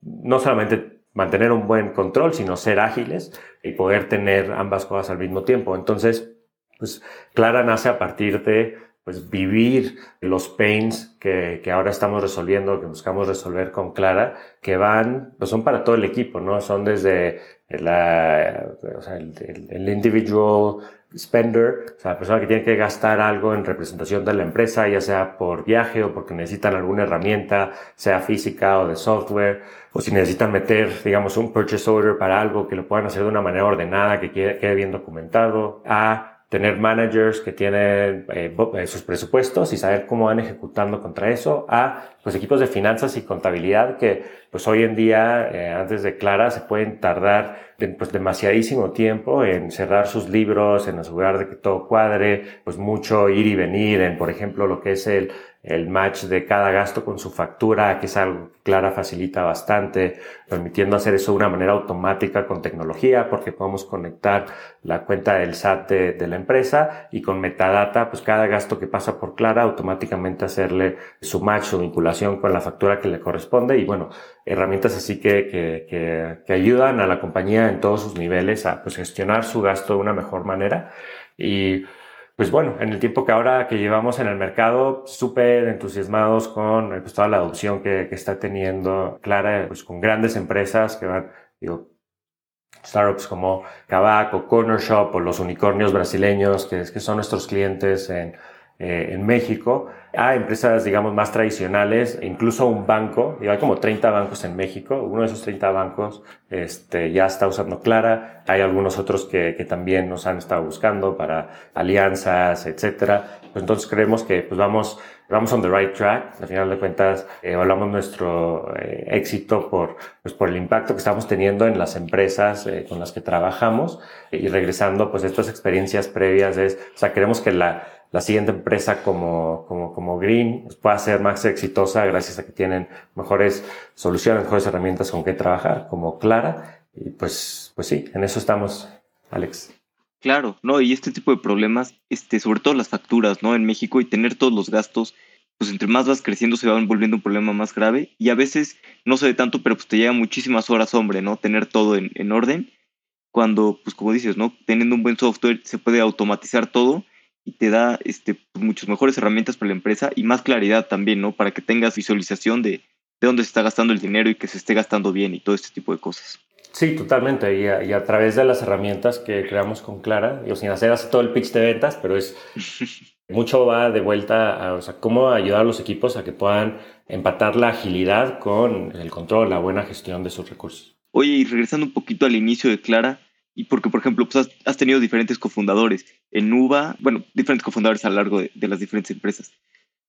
no solamente mantener un buen control, sino ser ágiles y poder tener ambas cosas al mismo tiempo. Entonces, pues Clara nace a partir de pues vivir los pains que, que, ahora estamos resolviendo, que buscamos resolver con Clara, que van, pues son para todo el equipo, ¿no? Son desde la, o sea, el, el, el, individual spender, o sea, la persona que tiene que gastar algo en representación de la empresa, ya sea por viaje o porque necesitan alguna herramienta, sea física o de software, o si necesitan meter, digamos, un purchase order para algo que lo puedan hacer de una manera ordenada, que quede, quede bien documentado, a tener managers que tienen eh, eh, sus presupuestos y saber cómo van ejecutando contra eso, a pues equipos de finanzas y contabilidad que pues hoy en día, eh, antes de Clara, se pueden tardar pues demasiadísimo tiempo en cerrar sus libros, en asegurar de que todo cuadre, pues mucho ir y venir en, por ejemplo, lo que es el el match de cada gasto con su factura, que es algo que Clara facilita bastante, permitiendo hacer eso de una manera automática con tecnología, porque podemos conectar la cuenta del SAT de, la empresa y con metadata, pues cada gasto que pasa por Clara, automáticamente hacerle su match, su vinculación con la factura que le corresponde y bueno, herramientas así que, que, que, que ayudan a la compañía en todos sus niveles a pues, gestionar su gasto de una mejor manera. Y pues bueno, en el tiempo que ahora que llevamos en el mercado, súper entusiasmados con pues, toda la adopción que, que, está teniendo Clara, pues con grandes empresas que van, digo, startups como Kavak o Corner Shop o los unicornios brasileños, que, que son nuestros clientes en, eh, en México, a empresas, digamos, más tradicionales, incluso un banco, digo, hay como 30 bancos en México, uno de esos 30 bancos este, ya está usando Clara, hay algunos otros que, que también nos han estado buscando para alianzas, etcétera. Pues entonces creemos que pues vamos, vamos on the right track. Al final de cuentas, evaluamos nuestro eh, éxito por, pues por el impacto que estamos teniendo en las empresas eh, con las que trabajamos y regresando pues estas experiencias previas es, o sea, queremos que la, la siguiente empresa como, como, como Green pues, pueda ser más exitosa gracias a que tienen mejores soluciones, mejores herramientas con que trabajar, como Clara. Y pues, pues sí, en eso estamos, Alex. Claro, no, y este tipo de problemas, este, sobre todo las facturas, ¿no? En México y tener todos los gastos, pues entre más vas creciendo se van volviendo un problema más grave y a veces no se ve tanto, pero pues te lleva muchísimas horas, hombre, ¿no? Tener todo en, en orden, cuando, pues como dices, ¿no? Teniendo un buen software se puede automatizar todo te da este, pues, muchas mejores herramientas para la empresa y más claridad también, ¿no? Para que tengas visualización de, de dónde se está gastando el dinero y que se esté gastando bien y todo este tipo de cosas. Sí, totalmente. Y a, y a través de las herramientas que creamos con Clara, yo sin hacer todo el pitch de ventas, pero es mucho va de vuelta a o sea, cómo ayudar a los equipos a que puedan empatar la agilidad con el control, la buena gestión de sus recursos. Oye, y regresando un poquito al inicio de Clara, Y porque, por ejemplo, pues has, tenido diferentes cofundadores en Nuba, bueno, diferentes cofundadores a lo largo de, las diferentes empresas.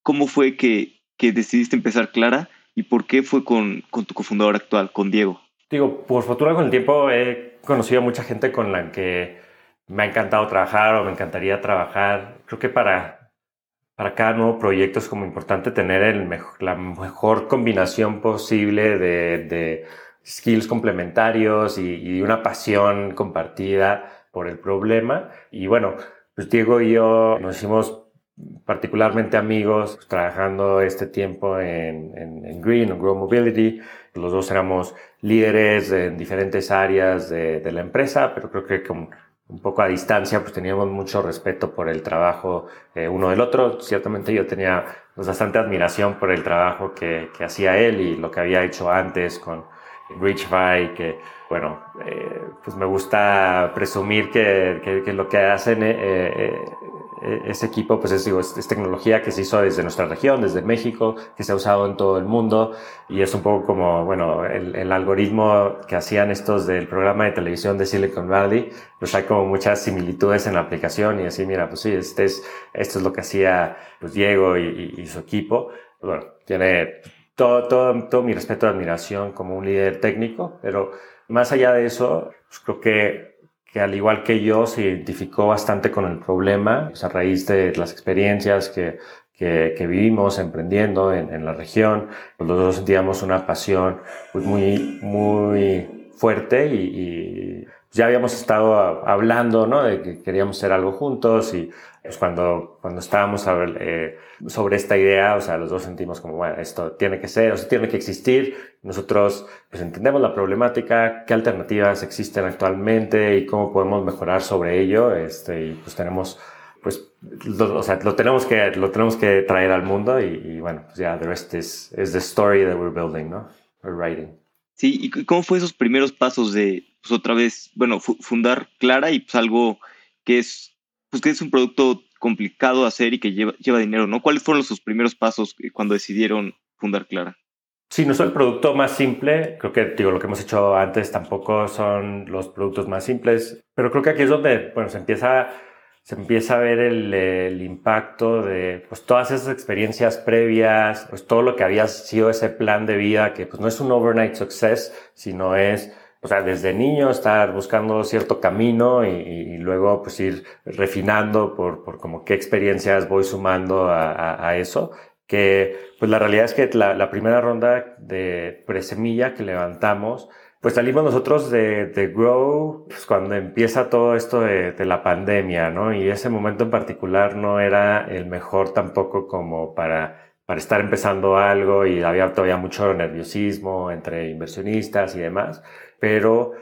¿Cómo fue que, que, decidiste empezar Clara y por qué fue con, con tu cofundador actual, con Diego? Digo, por fortuna con el tiempo he conocido a mucha gente con la que me ha encantado trabajar o me encantaría trabajar. Creo que para, para cada nuevo proyecto es como importante tener el la mejor combinación posible de, de skills complementarios y, una pasión compartida por el problema. Y bueno, pues Diego y yo nos hicimos particularmente amigos pues, trabajando este tiempo en, en, Green o Grow Mobility. Los dos éramos líderes en diferentes áreas de, de la empresa, pero creo que como un poco a distancia, pues teníamos mucho respeto por el trabajo eh, uno del otro. Ciertamente yo tenía pues, bastante admiración por el trabajo que, que, hacía él y lo que había hecho antes con Richify, que bueno, eh, pues me gusta presumir que, que, lo que hacen eh, eh, eh, ese equipo, pues es, digo, es, tecnología que se hizo desde nuestra región, desde México, que se ha usado en todo el mundo y es un poco como, bueno, el, el algoritmo que hacían estos del programa de televisión de Silicon Valley, pues hay como muchas similitudes en la aplicación y así, mira, pues sí, este es, esto es lo que hacía pues Diego y, y, su equipo. Bueno, tiene todo, todo, todo mi respeto y admiración como un líder técnico, pero más allá de eso, pues creo que que al igual que yo se identificó bastante con el problema pues, a raíz de las experiencias que, que, que vivimos emprendiendo en, en, la región. Pues los dos sentíamos una pasión pues muy, muy fuerte y, y ya habíamos estado hablando, ¿no? De que queríamos hacer algo juntos y pues cuando, cuando estábamos eh, sobre esta idea, o sea, los dos sentimos como, bueno, esto tiene que ser, o sea, tiene que existir. Nosotros, pues entendemos la problemática, qué alternativas existen actualmente y cómo podemos mejorar sobre ello. Este, y pues tenemos, pues, lo, o sea, lo tenemos que, lo tenemos que traer al mundo y, bueno, pues ya, the rest is, is the story that we're building, ¿no? We're writing. Sí, ¿y cómo fue esos primeros pasos de, pues otra vez, bueno, fundar Clara y pues algo que es pues que es un producto complicado de hacer y que lleva, lleva dinero, ¿no? ¿Cuáles fueron sus primeros pasos cuando decidieron fundar Clara? Sí, no es el producto más simple. Creo que, digo, lo que hemos hecho antes tampoco son los productos más simples. Pero creo que aquí es donde, bueno, se empieza, se empieza a ver el, el impacto de, pues, todas esas experiencias previas, pues, todo lo que había sido ese plan de vida, que, pues, no es un overnight success, sino es, o sea, desde niño estar buscando cierto camino y, luego pues ir refinando por, por como qué experiencias voy sumando a, a, eso. Que pues la realidad es que la, la primera ronda de presemilla que levantamos, pues salimos nosotros de, de Grow pues cuando empieza todo esto de, de, la pandemia, ¿no? Y ese momento en particular no era el mejor tampoco como para para estar empezando algo y había todavía mucho nerviosismo entre inversionistas y demás, pero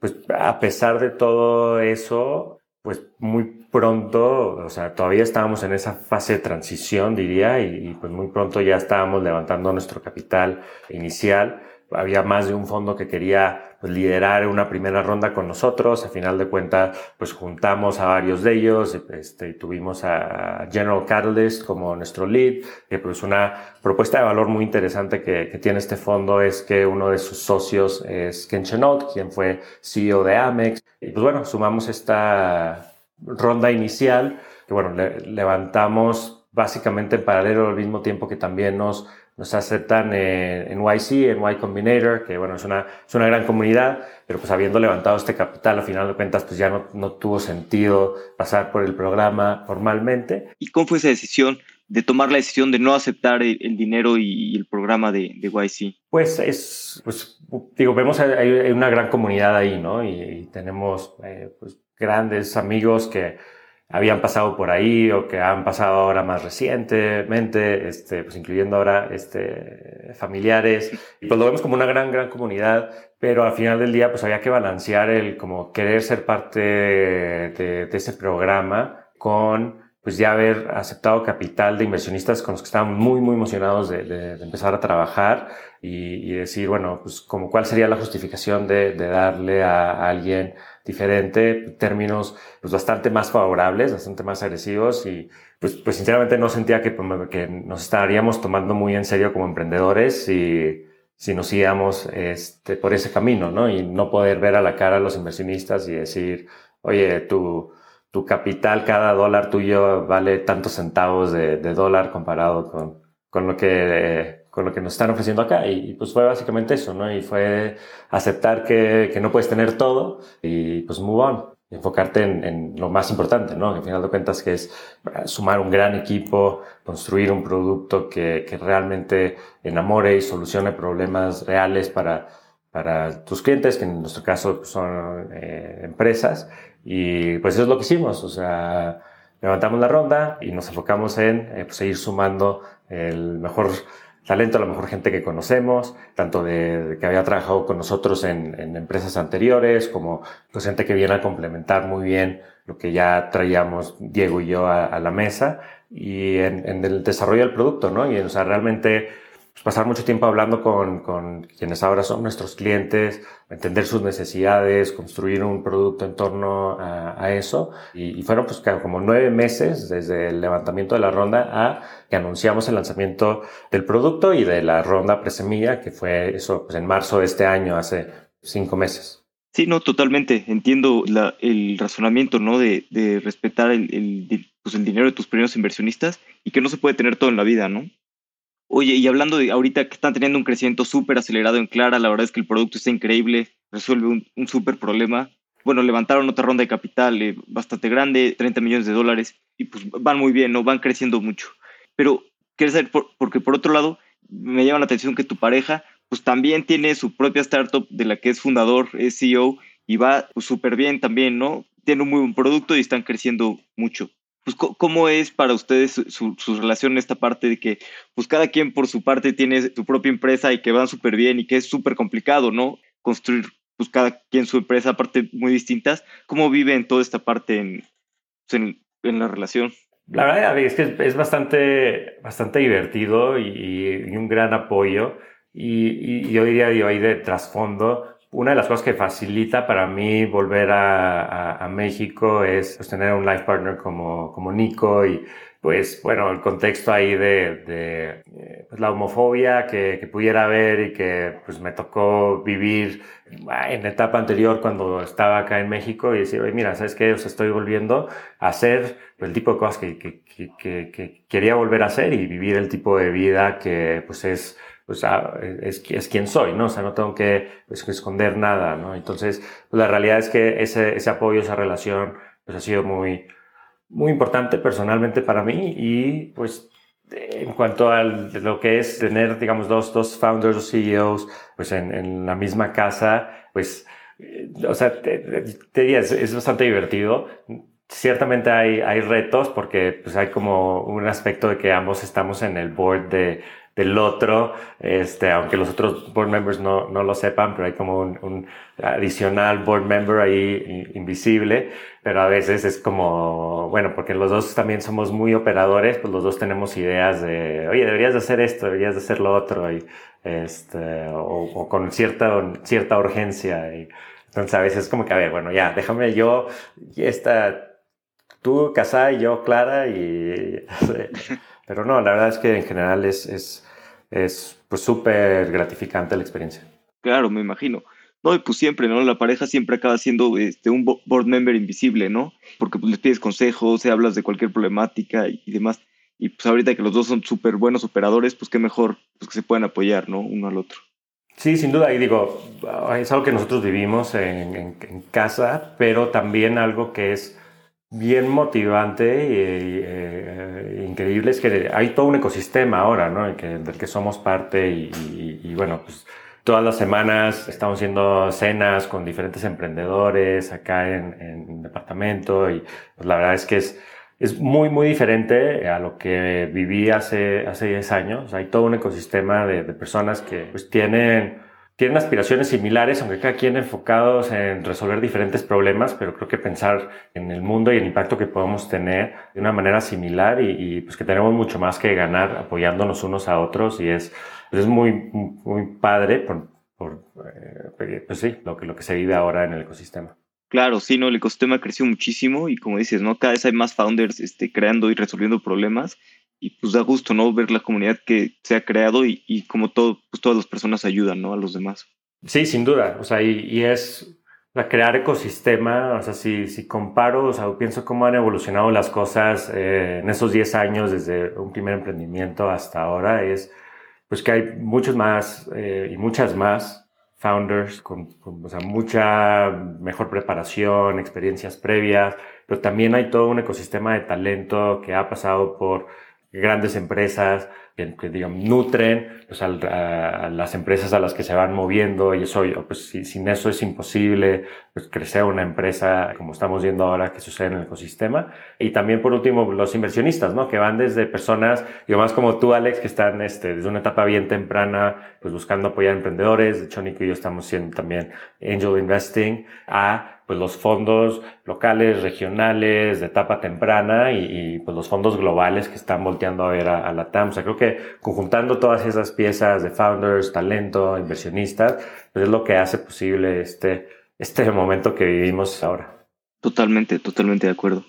pues a pesar de todo eso, pues muy pronto, o sea, todavía estábamos en esa fase de transición, diría, y, pues muy pronto ya estábamos levantando nuestro capital inicial. Había más de un fondo que quería pues, liderar una primera ronda con nosotros. A final de cuentas, pues juntamos a varios de ellos. Este, tuvimos a General Catalyst como nuestro lead. Que pues una propuesta de valor muy interesante que, que tiene este fondo es que uno de sus socios es Ken Chenault, quien fue CEO de Amex. Y pues bueno, sumamos esta ronda inicial que bueno, levantamos básicamente en paralelo al mismo tiempo que también nos nos aceptan en, YC, en Y Combinator, que bueno, es una, es una gran comunidad, pero pues habiendo levantado este capital, al final de cuentas, pues ya no, no tuvo sentido pasar por el programa formalmente. ¿Y cómo fue esa decisión de tomar la decisión de no aceptar el, dinero y, el programa de, de, YC? Pues es, pues digo, vemos hay, hay una gran comunidad ahí, ¿no? Y, tenemos eh, pues, grandes amigos que habían pasado por ahí o que han pasado ahora más recientemente, este, pues incluyendo ahora este, familiares. Y pues lo vemos como una gran, gran comunidad, pero al final del día pues había que balancear el como querer ser parte de, de ese programa con pues ya haber aceptado capital de inversionistas con los que estaban muy, muy emocionados de, de, de empezar a trabajar y, y, decir, bueno, pues como cuál sería la justificación de, de darle a, a alguien diferente, términos pues bastante más favorables, bastante más agresivos y pues, pues sinceramente no sentía que, que nos estaríamos tomando muy en serio como emprendedores y si nos íbamos este, por ese camino, ¿no? Y no poder ver a la cara a los inversionistas y decir, oye, tu, tu capital, cada dólar tuyo vale tantos centavos de, dólar comparado con, con lo que con lo que nos están ofreciendo acá. Y, pues fue básicamente eso, ¿no? Y fue aceptar que, que no puedes tener todo y pues move on enfocarte en, en, lo más importante, ¿no? al final de cuentas que es sumar un gran equipo, construir un producto que, que realmente enamore y solucione problemas reales para, para tus clientes, que en nuestro caso son eh, empresas. Y pues eso es lo que hicimos, o sea, levantamos la ronda y nos enfocamos en eh, pues, seguir sumando el mejor talento, a la mejor gente que conocemos, tanto de, que había trabajado con nosotros en, empresas anteriores, como pues, gente que viene a complementar muy bien lo que ya traíamos Diego y yo a, la mesa y en, el desarrollo del producto, ¿no? Y o sea, realmente pasar mucho tiempo hablando con, quienes ahora son nuestros clientes, entender sus necesidades, construir un producto en torno a, eso. Y, y, fueron pues como nueve meses desde el levantamiento de la ronda a que anunciamos el lanzamiento del producto y de la ronda presemilla, que fue eso pues, en marzo de este año, hace cinco meses. Sí, no, totalmente. Entiendo la, el razonamiento, ¿no? De, de respetar el, el, pues el dinero de tus primeros inversionistas y que no se puede tener todo en la vida, ¿no? Oye, y hablando de ahorita que están teniendo un crecimiento súper acelerado en Clara, la verdad es que el producto está increíble, resuelve un, un súper problema. Bueno, levantaron otra ronda de capital eh, bastante grande, 30 millones de dólares, y pues van muy bien, ¿no? Van creciendo mucho. Pero, ¿quieres saber? Por, porque por otro lado, me llama la atención que tu pareja, pues también tiene su propia startup de la que es fundador, es CEO, y va súper bien también, ¿no? Tiene un muy buen producto y están creciendo mucho pues, ¿cómo es para ustedes su, su, relación en esta parte de que, pues, cada quien por su parte tiene su propia empresa y que van súper bien y que es súper complicado, ¿no? Construir, pues, cada quien su empresa, aparte muy distintas. ¿Cómo viven toda esta parte en, pues, en, en la relación? La verdad es que es bastante, bastante divertido y, y un gran apoyo. Y, y, yo diría, yo ahí de trasfondo, una de las cosas que facilita para mí volver a, a, México es pues, tener un life partner como, como Nico y pues bueno, el contexto ahí de, eh, pues, la homofobia que, que, pudiera haber y que pues me tocó vivir en etapa anterior cuando estaba acá en México y decir, oye, mira, ¿sabes qué? Os estoy volviendo a hacer el tipo de cosas que, que, que quería volver a hacer y vivir el tipo de vida que pues es pues ah, es, es quien soy, ¿no? O sea, no tengo que, pues, esconder nada, ¿no? Entonces, pues, la realidad es que ese, ese apoyo, esa relación, pues ha sido muy, muy importante personalmente para mí y pues en cuanto a lo que es tener, digamos, dos, dos founders o CEOs, pues en, en la misma casa, pues, o sea, te, te diría, es, es, bastante divertido. Ciertamente hay, hay retos porque pues hay como un aspecto de que ambos estamos en el board de, del otro, este, aunque los otros board members no, no lo sepan, pero hay como un, un, adicional board member ahí invisible, pero a veces es como, bueno, porque los dos también somos muy operadores, pues los dos tenemos ideas de, oye, deberías de hacer esto, deberías de hacer lo otro, y, este, o, o con cierta, cierta urgencia. Y, entonces a veces es como que, a ver, bueno, ya, déjame yo, esta, tú, Casá y yo, Clara, y... Pero no, la verdad es que en general es, es, es pues súper gratificante la experiencia. Claro, me imagino. No, y pues siempre, ¿no? La pareja siempre acaba siendo este, un board member invisible, ¿no? Porque pues les pides consejos, se hablas de cualquier problemática y, y demás. Y pues ahorita que los dos son súper buenos operadores, pues qué mejor pues que se puedan apoyar, ¿no? Uno al otro. Sí, sin duda. Y digo, es algo que nosotros vivimos en, en, en casa, pero también algo que es bien motivante y, eh, increíble es que hay todo un ecosistema ahora, ¿no? Que, del que somos parte y, bueno, pues todas las semanas estamos haciendo cenas con diferentes emprendedores acá en, en departamento y pues la verdad es que es, es muy, muy diferente a lo que viví hace, hace 10 años. Hay todo un ecosistema de, de personas que pues tienen tienen aspiraciones similares, aunque cada quien enfocados en resolver diferentes problemas, pero creo que pensar en el mundo y el impacto que podemos tener de una manera similar y, pues que tenemos mucho más que ganar apoyándonos unos a otros y es, es muy, muy padre por eh, pues sí, lo que, lo que se vive ahora en el ecosistema. Claro, sí, no, el ecosistema creció muchísimo y como dices, ¿no? Cada vez hay más founders este, creando y resolviendo problemas y pues da gusto, ¿no? Ver la comunidad que se ha creado y, y como todo, pues todas las personas ayudan, ¿no? A los demás. Sí, sin duda. O sea, y, y es la crear ecosistema, o sea, si, si comparo, o sea, pienso cómo han evolucionado las cosas eh, en esos 10 años desde un primer emprendimiento hasta ahora, es pues que hay muchos más eh, y muchas más founders con, con o sea, mucha mejor preparación, experiencias previas, pero también hay todo un ecosistema de talento que ha pasado por grandes empresas que, que digamos, nutren pues, a, las empresas a las que se van moviendo y eso, pues si, sin eso es imposible pues, crecer una empresa como estamos viendo ahora que sucede en el ecosistema. Y también por último los inversionistas, ¿no? Que van desde personas, digo, más como tú, Alex, que están este, desde una etapa bien temprana, pues buscando apoyar a emprendedores. De hecho, Nico y yo estamos haciendo también angel investing a pues los fondos locales, regionales, de etapa temprana y, pues los fondos globales que están volteando a ver a, la TAM. O sea, creo que conjuntando todas esas piezas de founders, talento, inversionistas, pues es lo que hace posible este, este momento que vivimos ahora. Totalmente, totalmente de acuerdo.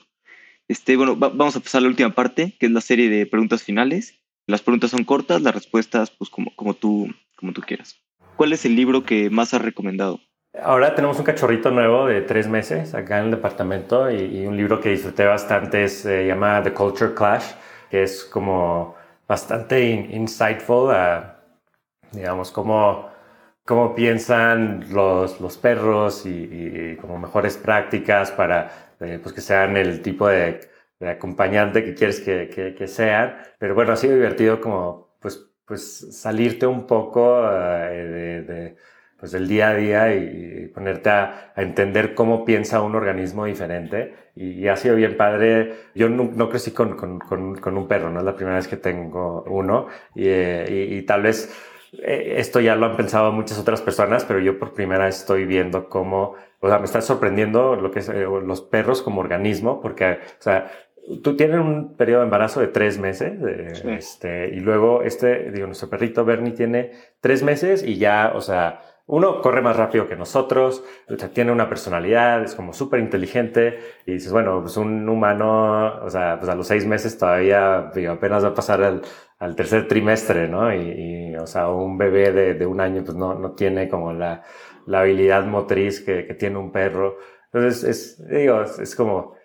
Este, bueno, va, vamos a pasar a la última parte, que es la serie de preguntas finales. Las preguntas son cortas, las respuestas, pues como, como, tú, como tú quieras. ¿Cuál es el libro que más has recomendado? Ahora tenemos un cachorrito nuevo de tres meses acá en el departamento y, un libro que disfruté bastante se eh, llama The Culture Clash, que es como bastante in, insightful a, digamos, cómo, cómo piensan los, los perros y, como mejores prácticas para eh, pues que sean el tipo de, acompañante que quieres que, que, sean. Pero bueno, ha sido divertido como pues, pues salirte un poco de, de pues el día a día y, y ponerte a, a, entender cómo piensa un organismo diferente. Y, y ha sido bien padre. Yo no, no crecí con, con, con, con, un perro, no es la primera vez que tengo uno. Y, y, y tal vez eh, esto ya lo han pensado muchas otras personas, pero yo por primera vez estoy viendo cómo, o sea, me está sorprendiendo lo que es eh, los perros como organismo, porque, o sea, tú tienes un periodo de embarazo de tres meses, eh, sí. este, y luego este, digo, nuestro perrito Bernie tiene tres meses y ya, o sea, uno corre más rápido que nosotros, tiene una personalidad, es como súper inteligente y dices, bueno, pues un humano, o sea, pues a los seis meses todavía digo, apenas va a pasar al, tercer trimestre, ¿no? Y, o sea, un bebé de, un año pues no, no tiene como la, la habilidad motriz que, tiene un perro. Entonces, es, digo, es, es como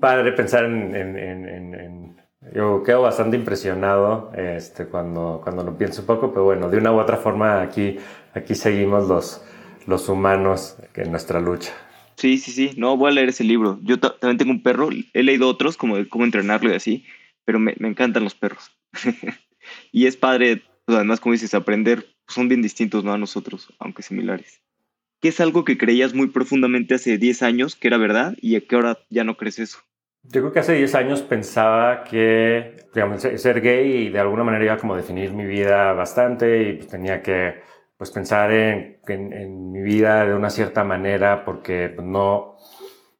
padre pensar en, en, en, en yo quedo bastante impresionado este, cuando, cuando lo pienso un poco, pero bueno, de una u otra forma aquí, aquí seguimos los, los humanos en nuestra lucha. Sí, sí, sí, no, voy a leer ese libro. Yo también tengo un perro, he leído otros como de cómo entrenarlo y así, pero me, me encantan los perros. y es padre, pues además, como dices, aprender, pues son bien distintos ¿no? a nosotros, aunque similares. ¿Qué es algo que creías muy profundamente hace 10 años que era verdad y a qué hora ya no crees eso? Yo creo que hace 10 años pensaba que, digamos, ser gay y de alguna manera iba como a definir mi vida bastante y pues tenía que pues pensar en, en, en, mi vida de una cierta manera porque pues, no,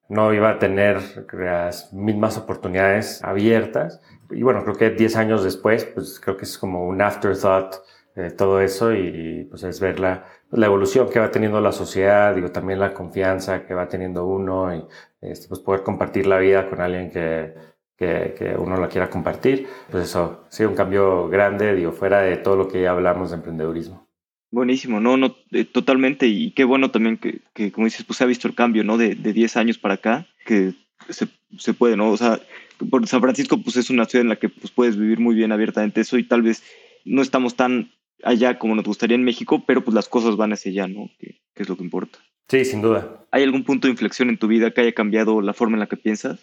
no iba a tener las mismas oportunidades abiertas. Y bueno, creo que 10 años después, pues creo que es como un afterthought eh, todo eso y, y, pues es ver la, la evolución que va teniendo la sociedad, digo, también la confianza que va teniendo uno y este, pues poder compartir la vida con alguien que, que, que, uno la quiera compartir. Pues eso, sí, un cambio grande, digo, fuera de todo lo que ya hablamos de emprendedurismo. Buenísimo, no, no, eh, totalmente, y qué bueno también que, que, como dices, pues se ha visto el cambio, ¿no? De, de 10 años para acá, que se, se puede, ¿no? O sea, por San Francisco, pues es una ciudad en la que pues, puedes vivir muy bien abiertamente eso y tal vez no estamos tan allá como nos gustaría en México, pero pues las cosas van hacia allá, ¿no? Que, que es lo que importa. Sí, sin duda. ¿Hay algún punto de inflexión en tu vida que haya cambiado la forma en la que piensas?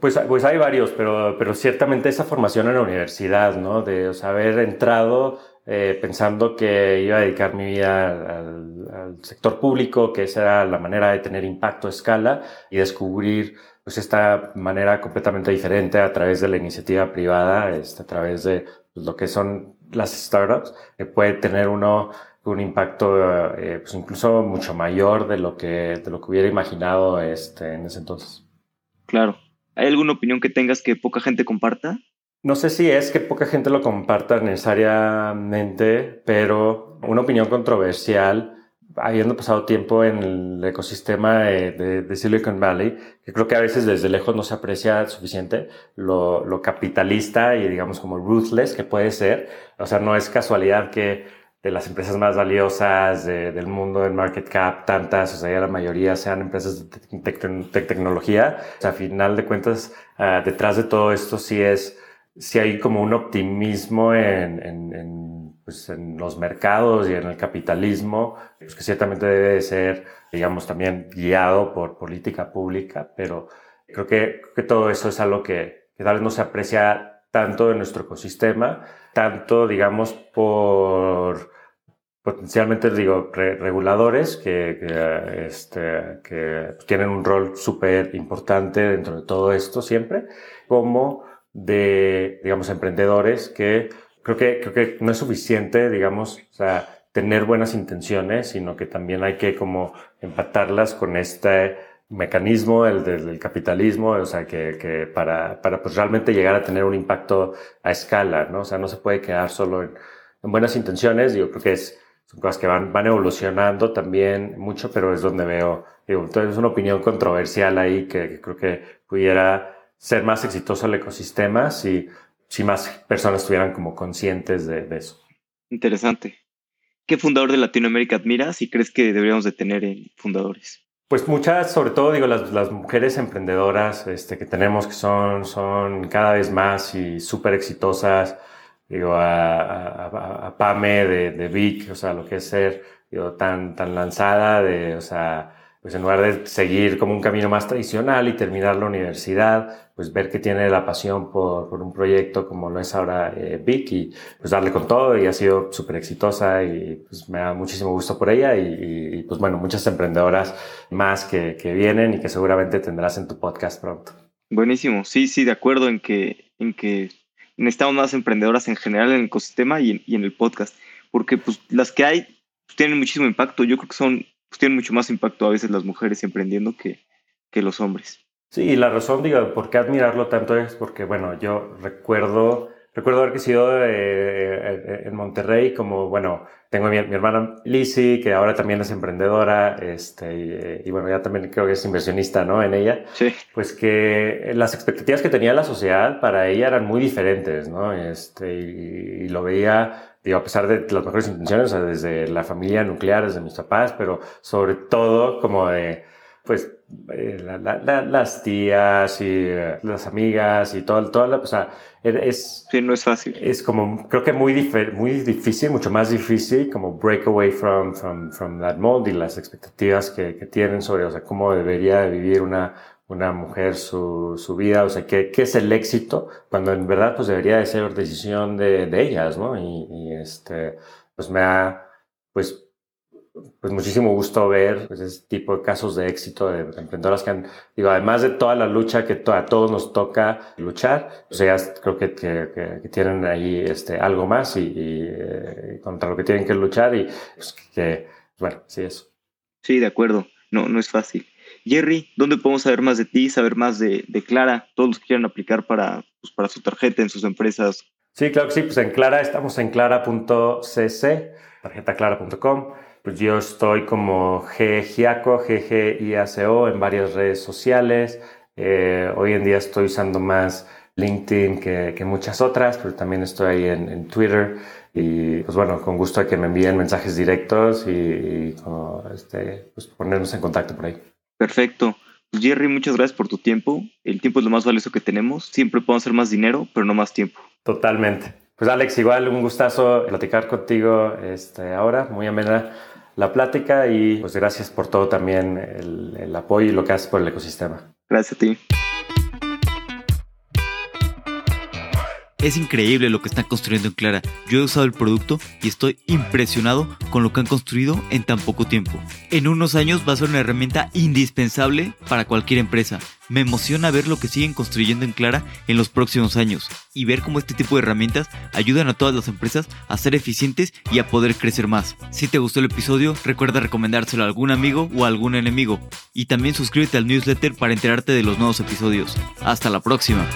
Pues, pues hay varios, pero, pero ciertamente esa formación en la universidad, ¿no? De o sea, haber entrado eh, pensando que iba a dedicar mi vida al, sector público, que esa era la manera de tener impacto a escala y descubrir pues esta manera completamente diferente a través de la iniciativa privada, este, a través de pues, lo que son las startups, puede tener uno un impacto eh, pues incluso mucho mayor de lo que, de lo que hubiera imaginado este, en ese entonces. Claro. ¿Hay alguna opinión que tengas que poca gente comparta? No sé si es que poca gente lo comparta necesariamente, pero una opinión controversial habiendo pasado tiempo en el ecosistema de, Silicon Valley, que creo que a veces desde lejos no se aprecia suficiente lo, capitalista y digamos como ruthless que puede ser. O sea, no es casualidad que de las empresas más valiosas del mundo del market cap, tantas, o sea, ya la mayoría sean empresas de, tecnología. O sea, a final de cuentas, ah, detrás de todo esto sí es, sí hay como un optimismo en, pues en los mercados y en el capitalismo, pues que ciertamente debe ser, digamos, también guiado por política pública, pero creo que, todo eso es algo que, tal vez no se aprecia tanto en nuestro ecosistema, tanto, digamos, por potencialmente, digo, reguladores que, que, este, que tienen un rol súper importante dentro de todo esto siempre, como de, digamos, emprendedores que creo que, creo que no es suficiente, digamos, o sea, tener buenas intenciones, sino que también hay que como empatarlas con este mecanismo del, del, capitalismo, o sea, que, que para, para pues realmente llegar a tener un impacto a escala, ¿no? O sea, no se puede quedar solo en, en buenas intenciones, digo, creo que es, son cosas que van, van evolucionando también mucho, pero es donde veo, digo, entonces es una opinión controversial ahí que, creo que pudiera ser más exitoso el ecosistema si, si más personas estuvieran como conscientes de, de eso. Interesante. ¿Qué fundador de Latinoamérica admiras y crees que deberíamos de tener en fundadores? Pues muchas, sobre todo digo, las, las mujeres emprendedoras este, que tenemos que son, son cada vez más y súper exitosas digo, a, a, Pame de, de, Vic, o sea, lo que es ser, digo, tan, tan lanzada de, o sea, pues en lugar de seguir como un camino más tradicional y terminar la universidad, pues ver que tiene la pasión por, por un proyecto como lo es ahora eh, Vic y pues darle con todo y ha sido súper exitosa y pues me da muchísimo gusto por ella y, pues bueno, muchas emprendedoras más que, que vienen y que seguramente tendrás en tu podcast pronto. Buenísimo, sí, sí, de acuerdo en que, en que necesitamos más emprendedoras en general en el ecosistema y en, y en el podcast, porque pues las que hay pues, tienen muchísimo impacto. Yo creo que son, pues, tienen mucho más impacto a veces las mujeres emprendiendo que, que los hombres. Sí, y la razón, digo, por qué admirarlo tanto es porque, bueno, yo recuerdo Recuerdo haber sido eh, eh, en Monterrey, como, bueno, tengo mi, mi, hermana Lizzie, que ahora también es emprendedora, este, y, bueno, ya también creo que es inversionista, ¿no? En ella. Sí. Pues que las expectativas que tenía la sociedad para ella eran muy diferentes, ¿no? Este, y, y lo veía, digo, a pesar de las mejores intenciones, o sea, desde la familia nuclear, desde mis papás, pero sobre todo como de, pues, eh, la, la, las tías y eh, las amigas y todo, toda la, o sea, es... Sí, no es fácil. Es como, creo que muy, muy difícil, mucho más difícil, como break away from, from, from that mold y las expectativas que, que tienen sobre, o sea, cómo debería vivir una, una mujer su, su vida, o sea, ¿qué, qué es el éxito, cuando en verdad pues debería de ser decisión de, de ellas, ¿no? Y, este, pues me ha, pues pues muchísimo gusto ver pues, ese tipo de casos de éxito de emprendedoras que han, digo, además de toda la lucha que a todos nos toca luchar, pues ellas creo que, que, tienen ahí este, algo más y, y eh, contra lo que tienen que luchar y pues que, bueno, sí, eso. Sí, de acuerdo, no, no es fácil. Jerry, ¿dónde podemos saber más de ti, saber más de, Clara? Todos los que quieran aplicar para, pues, para su tarjeta en sus empresas. Sí, claro que sí, pues en Clara estamos en clara.cc, tarjetaclara.com pues yo estoy como GGIACO, GGIACO en varias redes sociales. Eh, hoy en día estoy usando más LinkedIn que, que muchas otras, pero también estoy ahí en, Twitter. Y pues bueno, con gusto a que me envíen mensajes directos y, este, pues ponernos en contacto por ahí. Perfecto. Jerry, muchas gracias por tu tiempo. El tiempo es lo más valioso que tenemos. Siempre podemos hacer más dinero, pero no más tiempo. Totalmente. Pues Alex, igual un gustazo platicar contigo este, ahora, muy amena la plática y pues gracias por todo también el, el apoyo y lo que haces por el ecosistema. Gracias a ti. Es increíble lo que están construyendo en Clara. Yo he usado el producto y estoy impresionado con lo que han construido en tan poco tiempo. En unos años va a ser una herramienta indispensable para cualquier empresa. Me emociona ver lo que siguen construyendo en Clara en los próximos años y ver cómo este tipo de herramientas ayudan a todas las empresas a ser eficientes y a poder crecer más. Si te gustó el episodio, recuerda recomendárselo a algún amigo o a algún enemigo. Y también suscríbete al newsletter para enterarte de los nuevos episodios. Hasta la próxima.